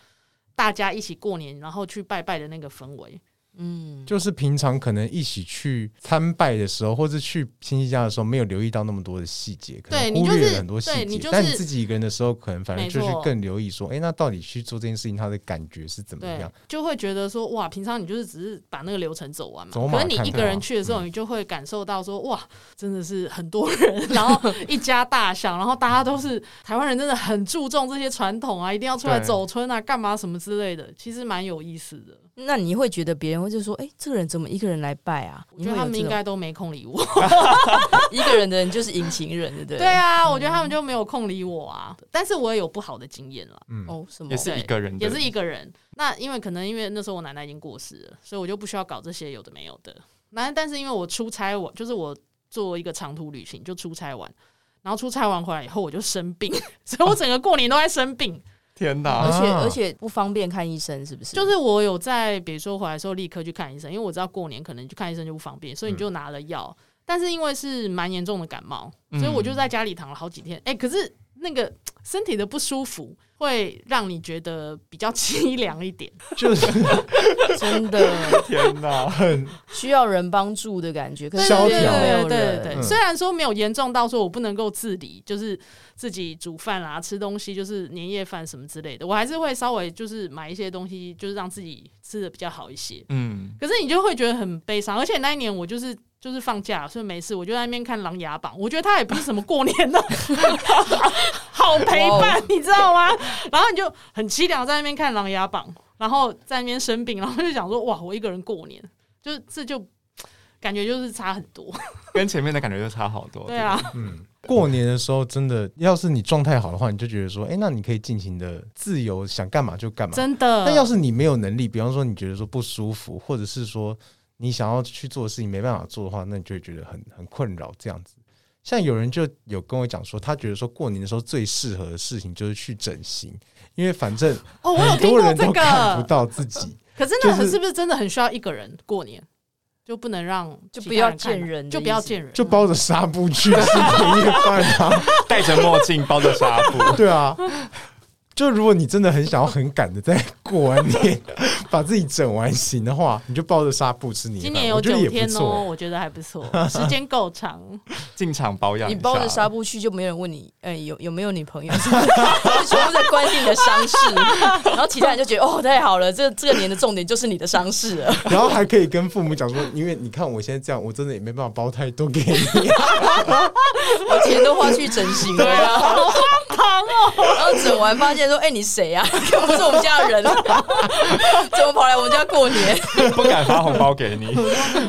大家一起过年，然后去拜拜的那个氛围。嗯，就是平常可能一起去参拜的时候，或者去亲戚家的时候，没有留意到那么多的细节，可能忽略了很多细节。但你自己一个人的时候，可能反而就是更留意说，哎、欸，那到底去做这件事情，他的感觉是怎么样？就会觉得说，哇，平常你就是只是把那个流程走完嘛。走马看看啊、可是你一个人去的时候，你就会感受到说，哇，真的是很多人，然后一家大小，然后大家都是台湾人，真的很注重这些传统啊，一定要出来走村啊，干嘛什么之类的，其实蛮有意思的。那你会觉得别人会就说，哎、欸，这个人怎么一个人来拜啊？我觉得他们应该都没空理我。[LAUGHS] [LAUGHS] 一个人的人就是隐形人，对不对？对啊，我觉得他们就没有空理我啊。但是我也有不好的经验了。嗯，哦，什么？也是一个人，也是一个人。那因为可能因为那时候我奶奶已经过世了，所以我就不需要搞这些有的没有的。那但是因为我出差我，就是我做一个长途旅行就出差完，然后出差完回来以后我就生病，[LAUGHS] 所以我整个过年都在生病。天哪！而且而且不方便看医生，是不是？就是我有在，比如说回来的时候立刻去看医生，因为我知道过年可能去看医生就不方便，所以你就拿了药。嗯、但是因为是蛮严重的感冒，所以我就在家里躺了好几天。哎、嗯欸，可是那个身体的不舒服会让你觉得比较凄凉一点，就是 [LAUGHS] 真的天哪，很需要人帮助的感觉。可是萧条，对对对对，嗯，虽然说没有严重到说我不能够自理，就是。自己煮饭啊，吃东西就是年夜饭什么之类的，我还是会稍微就是买一些东西，就是让自己吃的比较好一些。嗯，可是你就会觉得很悲伤，而且那一年我就是就是放假，所以没事，我就在那边看《琅琊榜》，我觉得它也不是什么过年的 [LAUGHS] 好陪伴，你知道吗？[LAUGHS] 然后你就很凄凉在那边看《琅琊榜》，然后在那边生病，然后就想说哇，我一个人过年，就这就感觉就是差很多，[LAUGHS] 跟前面的感觉就差好多。对啊，嗯。过年的时候，真的，要是你状态好的话，你就觉得说，哎、欸，那你可以尽情的自由，想干嘛就干嘛。真的。但要是你没有能力，比方说你觉得说不舒服，或者是说你想要去做的事情没办法做的话，那你就会觉得很很困扰。这样子，像有人就有跟我讲说，他觉得说过年的时候最适合的事情就是去整形，因为反正很多人都看不到自己。哦、[LAUGHS] 可是那是不是真的很需要一个人过年？就不能让就不要见人，就不要见人，就包着纱布去吃年夜饭啊，[LAUGHS] 戴着墨镜，包着纱布，[LAUGHS] 对啊。就如果你真的很想要很赶的在过完年把自己整完型的话，你就抱着纱布吃年。今年有九天哦，我觉得还不错，时间够长。进场保养，你抱着纱布去就没有人问你，哎、欸，有有没有女朋友？[LAUGHS] 全部在关心你的伤势，[LAUGHS] 然后其他人就觉得哦，太好了，这这个年的重点就是你的伤势了。然后还可以跟父母讲说，因为你看我现在这样，我真的也没办法包太多给你，[LAUGHS] 我钱都花去整形了呀，好荒唐哦。然后整完发现。说：“哎、欸，你谁呀、啊？又 [LAUGHS] 不是我们家的人，[LAUGHS] 怎么跑来我们家过年？[LAUGHS] 不敢发红包给你，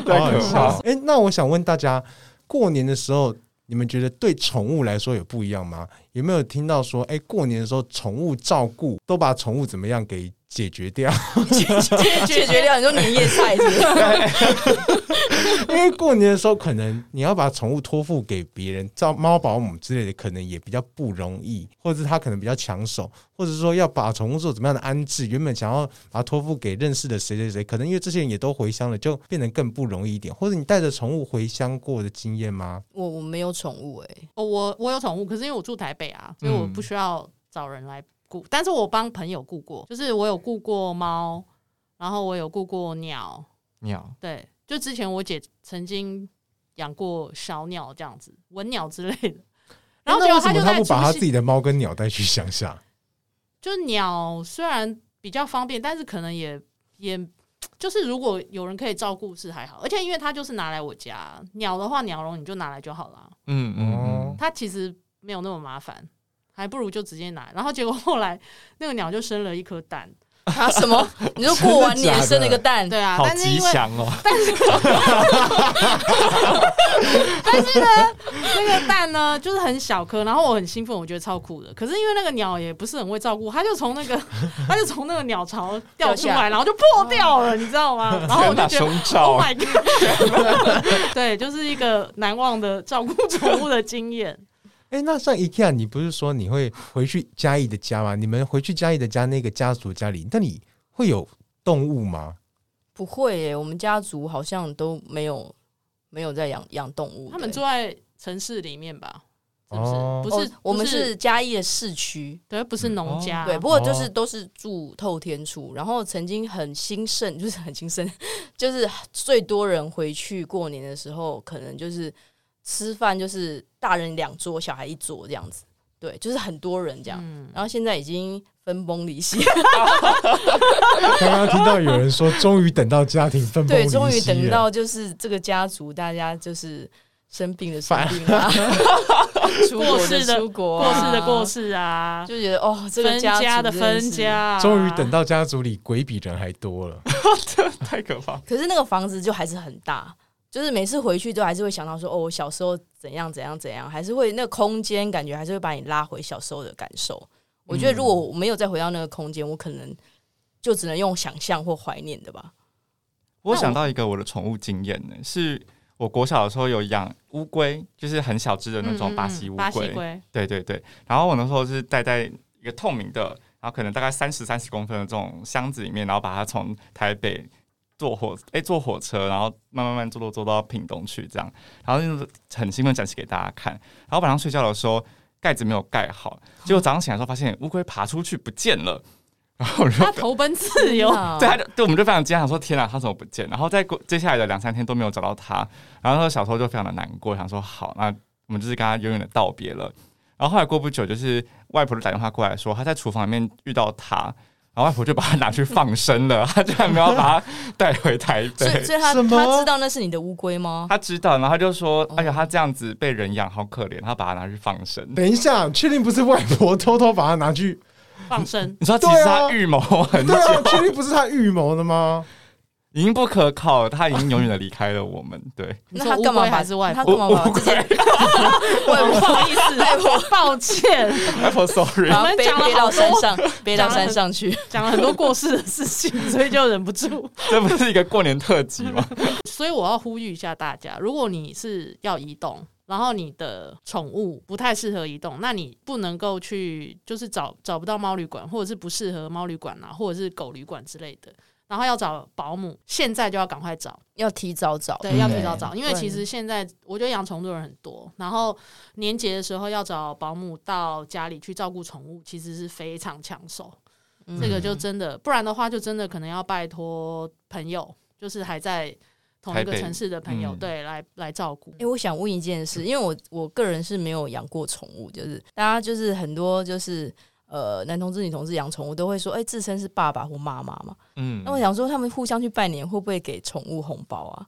太可怕。哎、欸，那我想问大家，过年的时候，你们觉得对宠物来说有不一样吗？有没有听到说，哎、欸，过年的时候宠物照顾都把宠物怎么样给？”解决掉，解决解决掉，你说年夜菜是不是？[LAUGHS] 因为过年的时候，可能你要把宠物托付给别人，照猫保姆之类的，可能也比较不容易，或者是他可能比较抢手，或者是说要把宠物做怎么样的安置，原本想要把它托付给认识的谁谁谁，可能因为这些人也都回乡了，就变得更不容易一点。[LAUGHS] 或者你带着宠物回乡过的经验吗？我我没有宠物哎、欸，哦，我我有宠物，可是因为我住台北啊，所以我不需要找人来。顾，但是我帮朋友顾过，就是我有顾过猫，然后我有顾过鸟，鸟，对，就之前我姐曾经养过小鸟这样子，文鸟之类的。[LAUGHS] 然后结果他就他不把他自己的猫跟鸟带去乡下？[LAUGHS] 就鸟虽然比较方便，但是可能也也就是如果有人可以照顾是还好，而且因为他就是拿来我家鸟的话，鸟笼你就拿来就好了。嗯嗯嗯，它其实没有那么麻烦。还不如就直接拿，然后结果后来那个鸟就生了一颗蛋。[LAUGHS] 啊？什么？你说过完年生了一个蛋？对啊，好吉祥哦。但是，[LAUGHS] 但是呢，那个蛋呢，就是很小颗，然后我很兴奋，我觉得超酷的。可是因为那个鸟也不是很会照顾，它就从那个，它就从那个鸟巢掉出来，然后就破掉了，你知道吗？然后我就觉得，Oh my God！对，就是一个难忘的照顾宠物的经验。哎，那像 IKEA，你不是说你会回去嘉义的家吗？你们回去嘉义的家那个家族家里，那你会有动物吗？不会耶，我们家族好像都没有没有在养养动物。他们住在城市里面吧？是不是？哦不是，我们是是嘉义的市区，对，不是农家。对，不过就是哦都是住透天厝，然后曾经很兴盛，就是很兴盛，[LAUGHS] 就是最多人回去过年的时候，可能就是吃饭就是大人两桌，小孩一桌这样子，对，就是很多人这样。嗯，然后现在已经分崩离析，刚刚听到有人说，终于等到家庭分崩离对，析了终于等到就是这个家族，大家就是生病的生病啊，[LAUGHS] 过世的出国、过啊，世的过世啊，就觉得哦，这个分家家的分家、啊，终于等到家族里鬼比人还多了。[LAUGHS] 太可怕。可是那个房子就还是很大，就是每次回去都还是会想到说，哦，我小时候怎样怎样怎样，还是会那个空间感觉还是会把你拉回小时候的感受。我觉得如果我没有再回到那个空间，我可能就只能用想象或怀念的吧。我想到一个我的宠物经验呢，是我国小的时候有养乌龟，就是很小只的那种巴西乌龟。嗯嗯巴西，对对对。然后我那时候是带在一个透明的，然后可能大概三十三十公分的这种箱子里面，然后把它从台北坐火哎坐火车，然后慢慢慢坐坐坐到屏东去这样，然后就是很兴奋展示给大家看。然后晚上睡觉的时候盖子没有盖好，结果早上起来的时候发现乌龟爬出去不见了，然后我就它投奔自由，[LAUGHS] 对，他就对，我们就非常惊讶，想说天哪，他怎么不见？然后在过接下来的两三天都没有找到他，然后那个小时候就非常的难过，想说好，那我们就是跟他永远的道别了。然后后来过不久，就是外婆就打电话过来说，他在厨房里面遇到他，然后外婆就把它拿去放生了，[LAUGHS] 他居然没有把它带回台所以，北。所以他他知道那是你的乌龟吗？他知道，然后他就说：“哦哎呀，他这样子被人养，好可怜。”他把它拿去放生。等一下，确定不是外婆偷偷把它拿去？放生。你说其实他预谋很久对，啊，确定不是他预谋的吗？已经不可靠了，他已经永远的离开了我们。对，[LAUGHS] 那他干嘛还是外婆？他干嘛把自己外不好意思，[LAUGHS] 外婆，抱歉，Apple Sorry，然后我们背背到讲了好多山上，背到山上去。讲了很多过世的事情，所以就忍不住。[LAUGHS] 这不是一个过年特辑吗？所以我要呼吁一下大家，如果你是要移动，然后你的宠物不太适合移动，那你不能够去，就是找找不到猫旅馆，或者是不适合猫旅馆啊，或者是狗旅馆之类的，然后要找保姆，现在就要赶快找，要提早找，对，嗯要提早找，因为其实现在我觉得养宠物的人很多，然后年节的时候要找保姆到家里去照顾宠物，其实是非常抢手。嗯。这个就真的，不然的话就真的可能要拜托朋友，就是还在同一个城市的朋友，嗯对，来来照顾。哎、我想问一件事，因为我我个人是没有养过宠物，就是大家就是很多就是呃男同志、女同志养宠物都会说，哎、自称是爸爸或妈妈嘛。嗯那我想说，他们互相去拜年会不会给宠物红包啊？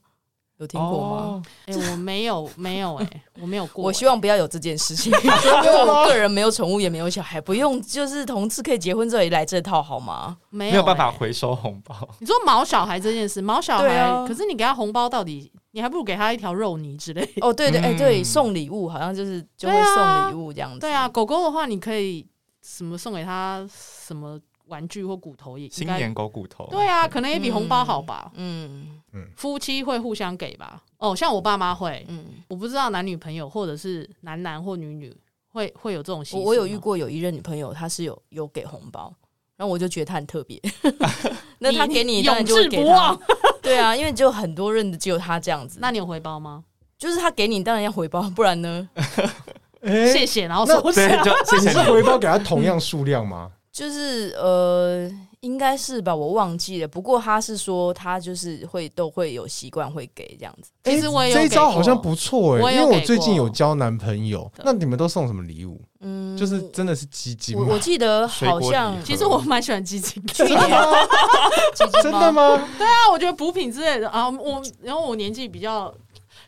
有听过吗？哦哎、我没有，没有、哎，我没有过、我希望不要有这件事情，[LAUGHS] 因为我个人没有宠物，也没有小孩，不用就是同志可以结婚之后也来这套好吗？没有、没有办法哎回收红包，你说毛小孩这件事，毛小孩，啊可是你给他红包，到底你还不如给他一条肉泥之类的。哦，对对，哎、对，嗯送礼物好像就是就会送啊礼物这样子。对啊，狗狗的话，你可以什么送给他什么玩具或骨头也应该。新年狗骨头。对啊，可能也比红包好吧。嗯夫妻会互相给吧？哦，像我爸妈会，嗯，我不知道男女朋友或者是男男或女女会会有这种习俗我我有遇过有一任女朋友，她是有有给红包，然后我就觉得她很特别。[LAUGHS] 那她给你，当然就会给她永志不忘。[LAUGHS] 对啊，因为只有很多任的只有她这样子。那你有回报吗？就是她给你，当然要回报，不然呢？[LAUGHS] 哎谢谢，然后那收起对，来。就谢你是。回包给他同样数量吗？就是呃，应该是吧，我忘记了。不过他是说，他就是会都会有习惯会给这样子。其实我也有这一招好像不错哎、因为我最近有交男朋友，那你们都送什么礼物？嗯，就是真的是鸡精吗我我记得好像其实我蛮喜欢基金的。真的？[LAUGHS] 吗？对啊我觉得补品之类的啊，我然后我年纪比较，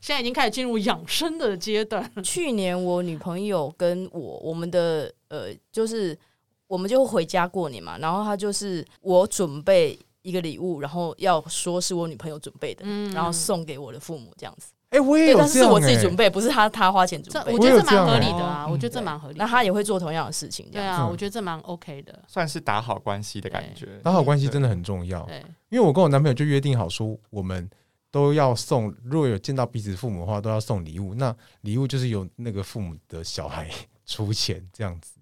现在已经开始进入养生的阶段。[LAUGHS] 去年我女朋友跟我，我们的呃，就是我们就回家过年嘛，然后她就是我准备一个礼物，然后要说是我女朋友准备的，嗯然后送给我的父母这样子。哎、我也对，有、欸，但是是我自己准备，不是她她花钱准这备。我觉得这蛮合理的啊，哦我觉得这蛮合理的。那她也会做同样的事情。对啊，嗯我觉得这蛮 OK 的。算是打好关系的感觉。打好关系真的很重要。对，因为我跟我男朋友就约定好说，我们都要送，如果有见到彼此父母的话，都要送礼物。那礼物就是由那个父母的小孩 [LAUGHS] 出钱这样子。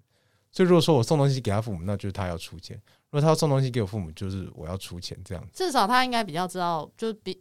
所以如果说我送东西给他父母，那就是他要出钱；如果他要送东西给我父母，就是我要出钱这样子。至少他应该比较知道，就比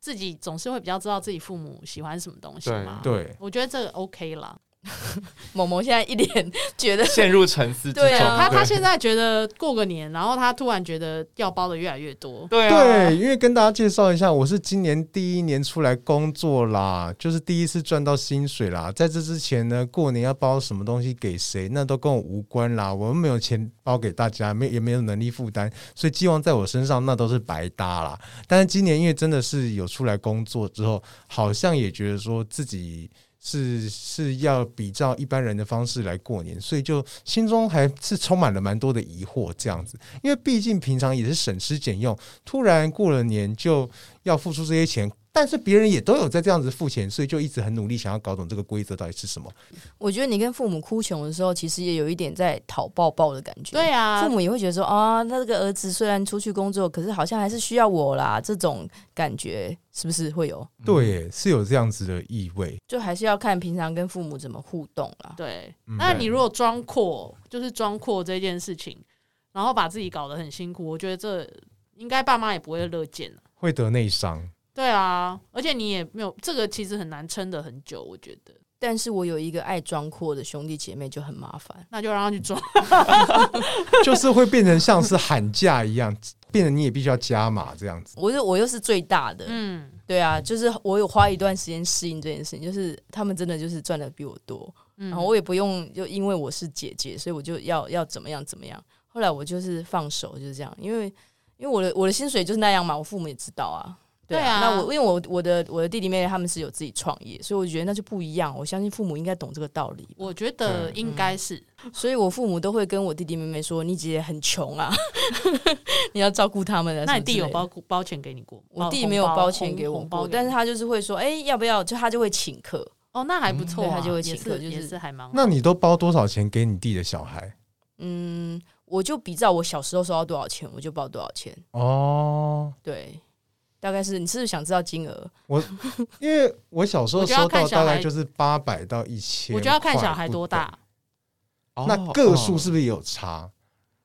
自己总是会比较知道自己父母喜欢什么东西嘛。对，我觉得这个 OK 啦。[LAUGHS] 某某现在一脸觉得陷入沉思之中。对啊，他他现在觉得过个年，然后他突然觉得要包的越来越多。对啊，对，因为跟大家介绍一下，我是今年第一年出来工作啦，就是第一次赚到薪水啦。在这之前呢，过年要包什么东西给谁，那都跟我无关啦。我们没有钱包给大家，没也没有能力负担，所以寄望在我身上那都是白搭啦。但是今年因为真的是有出来工作之后，好像也觉得说自己。是是要比照一般人的方式来过年，所以就心中还是充满了蛮多的疑惑这样子，因为毕竟平常也是省吃俭用，突然过了年就要付出这些钱。但是别人也都有在这样子付钱，所以就一直很努力想要搞懂这个规则到底是什么。我觉得你跟父母哭穷的时候，其实也有一点在讨抱抱的感觉。对啊，父母也会觉得说啊，他这个儿子虽然出去工作，可是好像还是需要我啦，这种感觉是不是会有？对，是有这样子的意味。就还是要看平常跟父母怎么互动啦。对，那你如果装阔，就是装阔这件事情，然后把自己搞得很辛苦，我觉得这应该爸妈也不会乐见，会得内伤。对啊，而且你也没有这个，其实很难撑得很久，我觉得。但是我有一个爱装阔的兄弟姐妹就很麻烦，那就让他去装，[LAUGHS] 就是会变成像是喊价一样，变成你也必须要加码这样子。我又我又是最大的，嗯，对啊，就是我有花一段时间适应这件事情，就是他们真的就是赚的比我多，嗯，然后我也不用就因为我是姐姐，所以我就要要怎么样怎么样。后来我就是放手，就是这样，因为因为我的我的薪水就是那样嘛，我父母也知道啊。对啊，那我因为我我的我的弟弟妹妹他们是有自己创业，所以我觉得那就不一样。我相信父母应该懂这个道理。我觉得应该是，嗯，所以我父母都会跟我弟弟妹妹说：“你姐姐很穷啊，[LAUGHS] 你要照顾他们的。”那你弟有包包钱给你过？我弟没有包钱给我过，但是他就是会说：“哎，要不要？”就他就会请客。哦，那还不错，啊，他就会请客，就是，还蛮好。那你都包多少钱给你弟的小孩？嗯，我就比照我小时候收到多少钱，我就包多少钱。哦，对。大概是你是不是想知道金额？我 [LAUGHS] 因为我小时候收到大概就是八百到一千，我觉得要看小孩多大。那个数是不是也有差？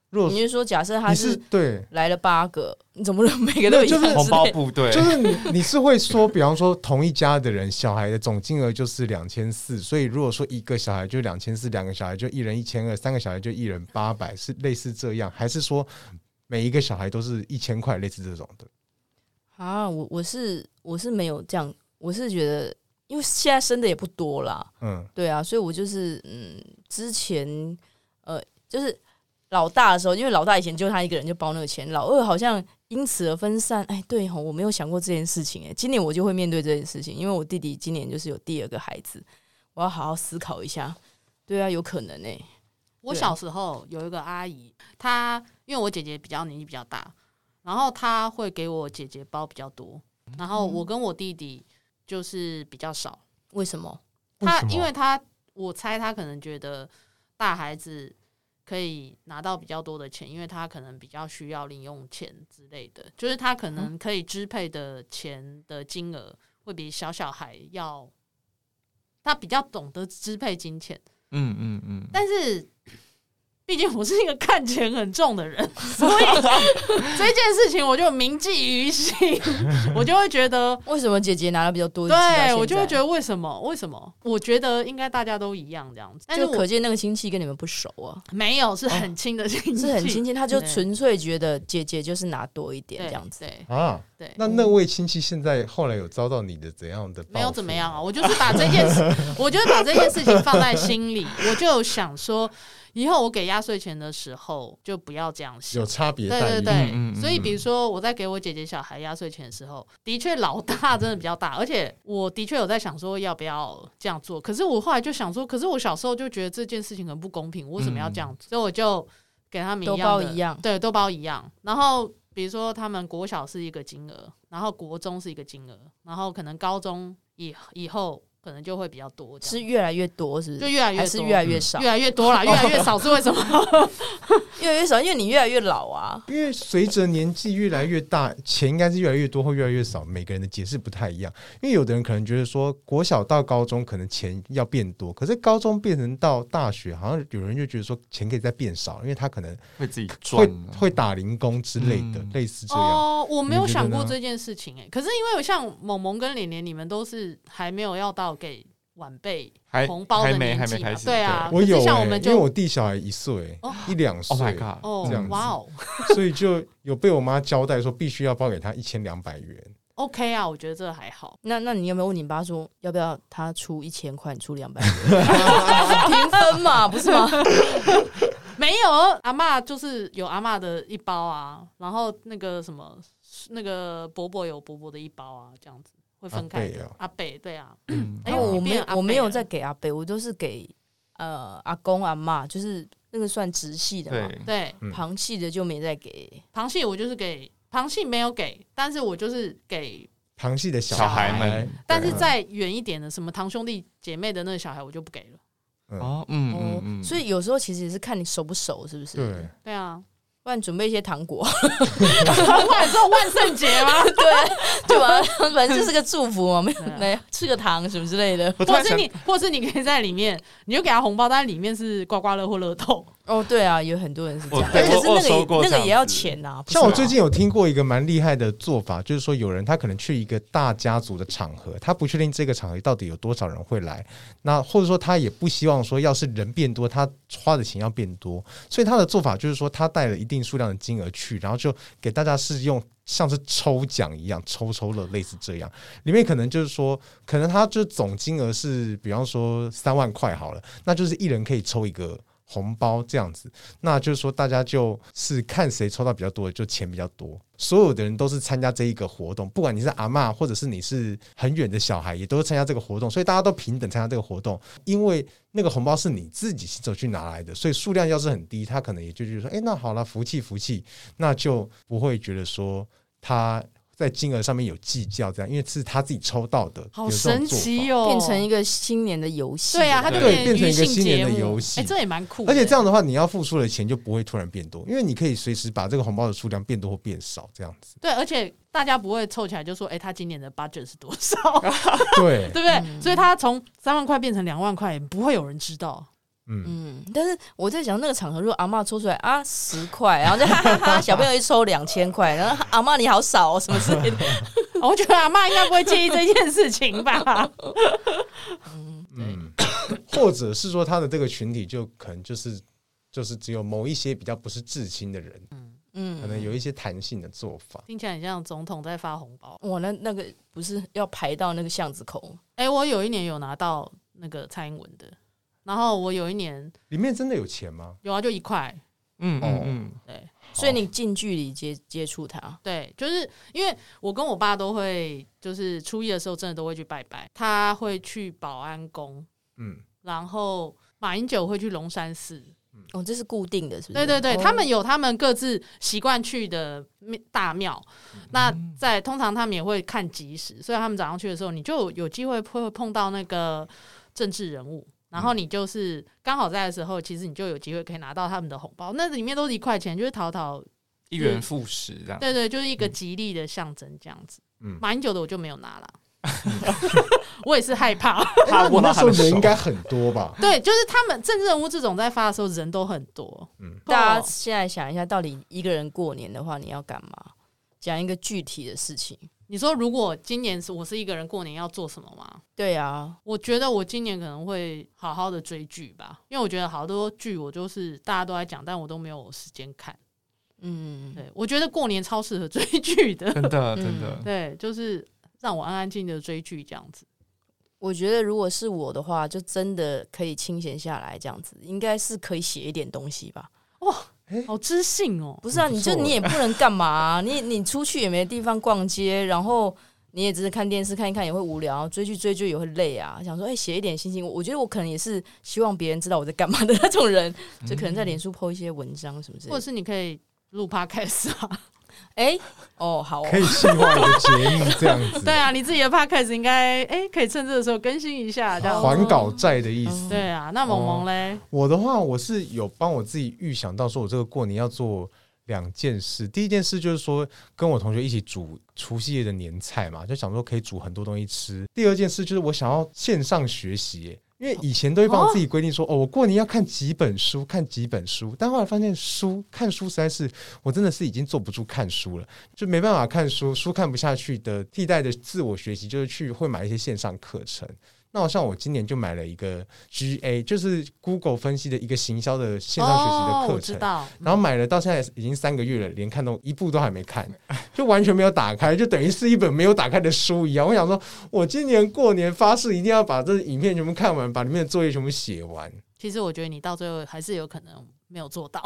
如果你是说假设他是对来了八个，你怎么能每个都就是红包部队？就是你 [LAUGHS] 你是会说，比方说同一家的人小孩的总金额就是两千四，所以如果说一个小孩就两千四，两个小孩就一人一千二，三个小孩就一人八百，是类似这样，还是说每一个小孩都是一千块，类似这种的？啊，我我是我是没有这样，我是觉得，因为现在生的也不多啦，嗯，对啊，所以我就是嗯，之前呃，就是老大的时候，因为老大以前就他一个人就包那个钱，老二好像因此而分散，哎，对吼，我没有想过这件事情，哎，今年我就会面对这件事情，因为我弟弟今年就是有第二个孩子，我要好好思考一下，对啊，有可能哎，我小时候有一个阿姨，她因为我姐姐比较年纪比较大。然后他会给我姐姐包比较多，然后我跟我弟弟就是比较少。为什么？他因为他我猜他可能觉得大孩子可以拿到比较多的钱，因为他可能比较需要零用钱之类的，就是他可能可以支配的钱的金额会比小小孩要，他比较懂得支配金钱。嗯嗯嗯。但是。毕竟我是一个看钱很重的人，[LAUGHS] 所以 [LAUGHS] 这件事情我就铭记于心。我就会觉得，为什么姐姐拿的比较多？对，我就会觉得为什么？为什么？我觉得应该大家都一样这样子。但是就可见那个亲戚跟你们不熟啊？没有，是很亲的亲戚，是很亲戚。他就纯粹觉得姐姐就是拿多一点这样子。对啊，对。那那位亲戚现在后来有遭到你的怎样的？没有怎么样啊？我就是把这件事，[LAUGHS] 我就是把这件事情放在心里，我就想说。以后我给压岁钱的时候，就不要这样想，有差别。对对对，所以比如说我在给我姐姐小孩压岁钱的时候，的确老大真的比较大，而且我的确有在想说要不要这样做。可是我后来就想说，可是我小时候就觉得这件事情很不公平，我为什么要这样做？所以我就给他们一样的，都包一样，对，都包一样。然后比如说他们国小是一个金额，然后国中是一个金额，然后可能高中以以后。可能就会比较多，是越来越多，是不是？就越来越是越来越少？越来越多啦，越来越少是为什么？[LAUGHS] 越来越少，因为你越来越老啊。因为随着年纪越来越大，钱应该是越来越多或越来越少，每个人的解释不太一样。因为有的人可能觉得说，国小到高中可能钱要变多，可是高中变成到大学，好像有人就觉得说钱可以再变少，因为他可能会自己赚会会打零工之类的，嗯、类似这样。哦，我没有想过这件事情哎、欸，可是因为像萌萌跟连连，你们都是还没有要到给。晚辈红包的年纪嘛，对啊，我有、欸，像我们就因为我弟小孩一岁、哦，一两岁，这样子，哇哦，[LAUGHS] 所以就有被我妈交代说，必须要包给他一千两百元。OK 啊，我觉得这个还好。那那你有没有问你爸说，要不要他出一千块，你出两百元？[LAUGHS] [LAUGHS] 平分嘛，不是吗？没有，阿嬷就是有阿嬷的一包啊，然后那个什么，那个伯伯有伯伯的一包啊，这样子。会分开的，阿伯对啊，哎，我没有，我没有在给阿伯，我都是给呃阿公阿妈，就是那个算直系的嘛，对，旁系的就没再给，旁系我就是给旁系没有给，但是我就是给旁系的小孩们，但是再远一点的什么堂兄弟姐妹的那个小孩我就不给了，哦，嗯嗯嗯，所以有时候其实也是看你熟不熟，是不是？对，对啊。不然准备一些糖果，晚上万圣节吗？[LAUGHS] 对，对吧？反正就是个祝福嘛，没没吃个糖什么之类的，或是你，或是你可以在里面，你就给他红包，但里面是刮刮乐或乐透。哦，对啊，有很多人是这样，可是那个那个也要钱呐。像我最近有听过一个蛮厉害的做法，就是说有人他可能去一个大家族的场合，他不确定这个场合到底有多少人会来，那或者说他也不希望说要是人变多，他花的钱要变多，所以他的做法就是说他带了一定数量的金额去，然后就给大家是用像是抽奖一样抽抽乐，类似这样，里面可能就是说，可能他就总金额是比方说三万块好了，那就是一人可以抽一个。红包这样子，那就是说大家就是看谁抽到比较多，就钱比较多。所有的人都是参加这一个活动，不管你是阿嬷，或者是你是很远的小孩，也都是参加这个活动，所以大家都平等参加这个活动。因为那个红包是你自己亲手去拿来的，所以数量要是很低，他可能也就觉得说，哎，那好了，福气福气，那就不会觉得说他。在金额上面有计较，这样，因为是他自己抽到的，好神奇哦，变成一个新年的游戏。对啊，它就变成一个新年的游戏。哎，这也蛮酷。而且这样的话，你要付出的钱就不会突然变多，因为你可以随时把这个红包的数量变多或变少，这样子。对，而且大家不会凑起来就说，哎，他今年的 budget 是多少？[LAUGHS] [LAUGHS] 对，对不对？嗯、所以他从三万块变成两万块，不会有人知道。嗯，但是我在想，那个场合如果阿妈抽出来啊十块，然后就哈哈哈，小朋友一抽两千块，然后阿妈你好少哦，什么之类的，[LAUGHS] 我觉得阿妈应该不会介意这件事情吧？嗯，嗯，或者是说他的这个群体就可能就是就是只有某一些比较不是至亲的人，嗯嗯，可能有一些弹性的做法，听起来很像总统在发红包。我，那那个不是要排到那个巷子口？哎、欸，我有一年有拿到那个蔡英文的。然后我有一年，里面真的有钱吗？有啊，就一块。嗯嗯嗯，对，所以你近距离接接触他，对，就是因为我跟我爸都会，就是初一的时候真的都会去拜拜。他会去保安宫，嗯，然后马英九会去龙山寺，哦，这是固定的，是不是？对对对，他们有他们各自习惯去的大庙。那在通常他们也会看吉时，所以他们早上去的时候，你就有机会会碰到那个政治人物。然后你就是刚好在的时候，其实你就有机会可以拿到他们的红包，那里面都是一块钱，就是淘淘一元复始这样。对对，就是一个吉利的象征这样子。嗯，马英九的我就没有拿了，[LAUGHS] 我也是害怕。[LAUGHS] 他那时候人应该很多吧？对，就是他们政治人物这种在发的时候人都很多。嗯，大家现在想一下，到底一个人过年的话，你要干嘛？讲一个具体的事情。你说，如果今年是我是一个人过年，要做什么吗？对啊，我觉得我今年可能会好好的追剧吧，因为我觉得好多剧我就是大家都在讲，但我都没有时间看。嗯，对，我觉得过年超适合追剧的，[LAUGHS] 真的真的。对，就是让我安安静静的追剧这样子。我觉得如果是我的话，就真的可以清闲下来，这样子应该是可以写一点东西吧。哇！好知性哦！不是啊，你就你也不能干嘛啊？你你出去也没地方逛街，然后你也只是看电视看一看也会无聊，追剧追剧也会累啊。想说哎，写一点心情，我觉得我可能也是希望别人知道我在干嘛的那种人，就可能在脸书 po 一些文章什么之类的。或者是你可以录 podcast 啊，哎、欸，哦，好哦，可以计划一个节目这样子。对啊，你自己的 podcast 应该哎、欸，可以趁这个时候更新一下，这样还稿债的意思。对啊，那萌萌嘞、哦？我的话，我是有帮我自己预想到，说我这个过年要做两件事。第一件事就是说，跟我同学一起煮除夕夜的年菜嘛，就想说可以煮很多东西吃。第二件事就是我想要线上学习。因为以前都会帮我自己规定说，哦，我过年要看几本书，看几本书。但后来发现书看书实在是，我真的是已经坐不住看书了，就没办法看书，书看不下去的替代的自我学习就是去会买一些线上课程。那好像我今年就买了一个 GA，就是 Google 分析的一个行销的线上学习的课程，然后买了到现在已经三个月了，连看都一部都还没看，就完全没有打开，就等于是一本没有打开的书一样。我想说，我今年过年发誓一定要把这影片全部看完，把里面的作业全部写完。其实我觉得你到最后还是有可能没有做到，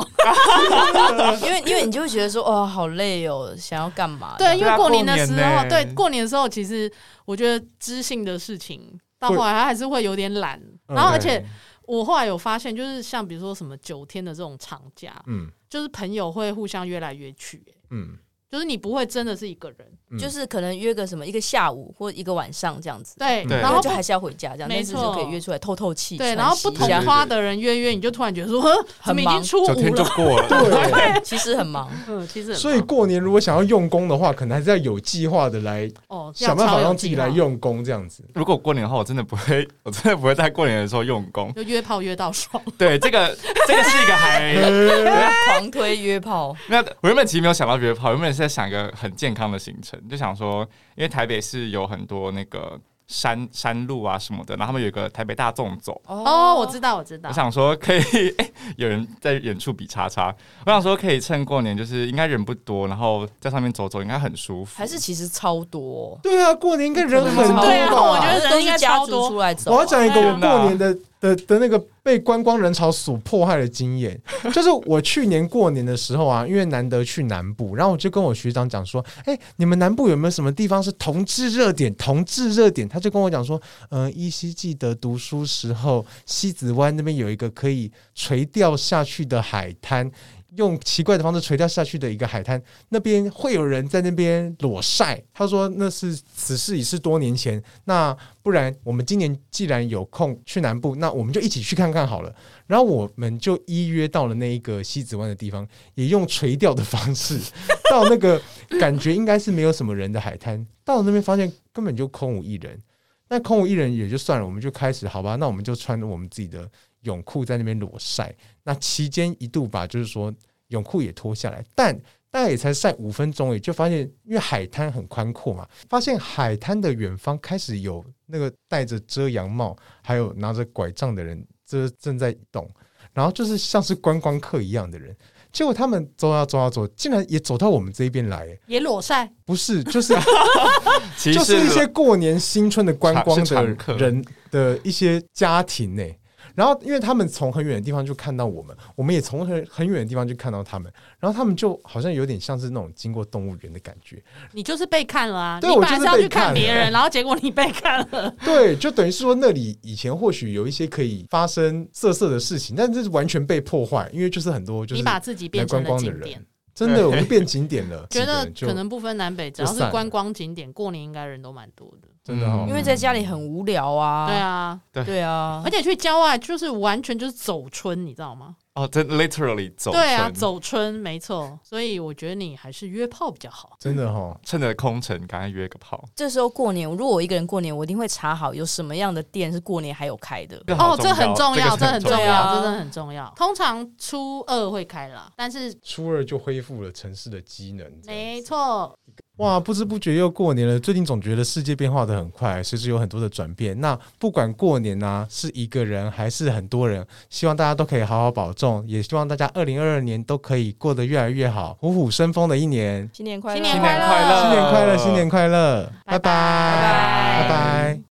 [LAUGHS] 因为因为你就会觉得说，哦，好累哦，想要干嘛？对，因为过年的时候，对过年的时候，其实我觉得知性的事情。到后来他还是会有点懒，然后而且我后来有发现，就是像比如说什么九天的这种长假，嗯，就是朋友会互相约来约去，嗯。就是你不会真的是一个人，嗯、就是可能约个什么一个下午或一个晚上这样子，对，然后就还是要回家这样，没错，就可以约出来透透气。对，然后不同花的人约约，你就突然觉得说，怎么已经初五了，就过了，[LAUGHS] 对，其实很忙，嗯，其实所以过年如果想要用功的话，可能还是要有计划的来哦，想办法让自己来用功这样子。如果过年的话，我真的不会，我真的不会在过年的时候用功，就约炮约到爽。对，这个这个是一个还 [LAUGHS] 狂推约炮。那我原本其实没有想到约炮，原本是在想一个很。健康的行程，就想说，因为台北是有很多那个山山路啊什么的，然后他们有一个台北大众走。哦，我知道，我知道。我想说可以，欸、有人在远处比叉叉。我想说可以趁过年，就是应该人不多，然后在上面走走，应该很舒服。还是其实超多？对啊，过年应该人很多。对啊，我觉得人应该超多。出来走。我要讲一个我过年的。的的那个被观光人潮所破坏的经验，就是我去年过年的时候啊，因为难得去南部，然后我就跟我学长讲说，哎，你们南部有没有什么地方是同志热点？同志热点，他就跟我讲说，嗯、依稀记得读书时候，西子湾那边有一个可以垂钓下去的海滩。用奇怪的方式垂钓下去的一个海滩，那边会有人在那边裸晒。他说那是此事已是多年前，那不然我们今年既然有空去南部，那我们就一起去看看好了。然后我们就依约到了那一个西子湾的地方，也用垂钓的方式到那个感觉应该是没有什么人的海滩，到了那边发现根本就空无一人。那空无一人也就算了，我们就开始好吧，那我们就穿着我们自己的。泳裤在那边裸晒，那期间一度把就是说泳裤也脱下来，但大概也才晒五分钟，也就发现因为海滩很宽阔嘛，发现海滩的远方开始有那个戴着遮阳帽，还有拿着拐杖的人，这正在动，然后就是像是观光客一样的人，结果他们走啊走啊走，竟然也走到我们这边来，也裸晒？不是，就是 [LAUGHS] 就是一些过年新春的观光的人的一些家庭呢。然后，因为他们从很远的地方就看到我们，我们也从很很远的地方就看到他们。然后他们就好像有点像是那种经过动物园的感觉。你就是被看了啊！对，你本来是要去看别人，然后结果你被看了。对，就等于是说那里以前或许有一些可以发生色色的事情，但这是完全被破坏，因为就是很多就是你把自己变成观光的人。真的，我们变景点了。[LAUGHS] 觉得可能不分南北，只要是观光景点，过年应该人都蛮多的。真的哦，因为在家里很无聊啊。对啊，对啊，而且去郊外就是完全就是走春，你知道吗？哦，这 literally 走对啊，走春没错，所以我觉得你还是约炮比较好。真的哈，趁着空城赶快约个炮。这时候过年，如果我一个人过年，我一定会查好有什么样的店是过年还有开的。哦，这很重要，这很重要，真的很重要。通常初二会开啦，但是初二就恢复了城市的机能。没错。哇，不知不觉又过年了。最近总觉得世界变化得很快，随时有很多的转变。那不管过年呢、啊，是一个人还是很多人，希望大家都可以好好保重，也希望大家二零二二年都可以过得越来越好，虎虎生风的一年。新年快乐！新年快乐！新年快乐！新年快乐！拜拜！拜拜！拜拜！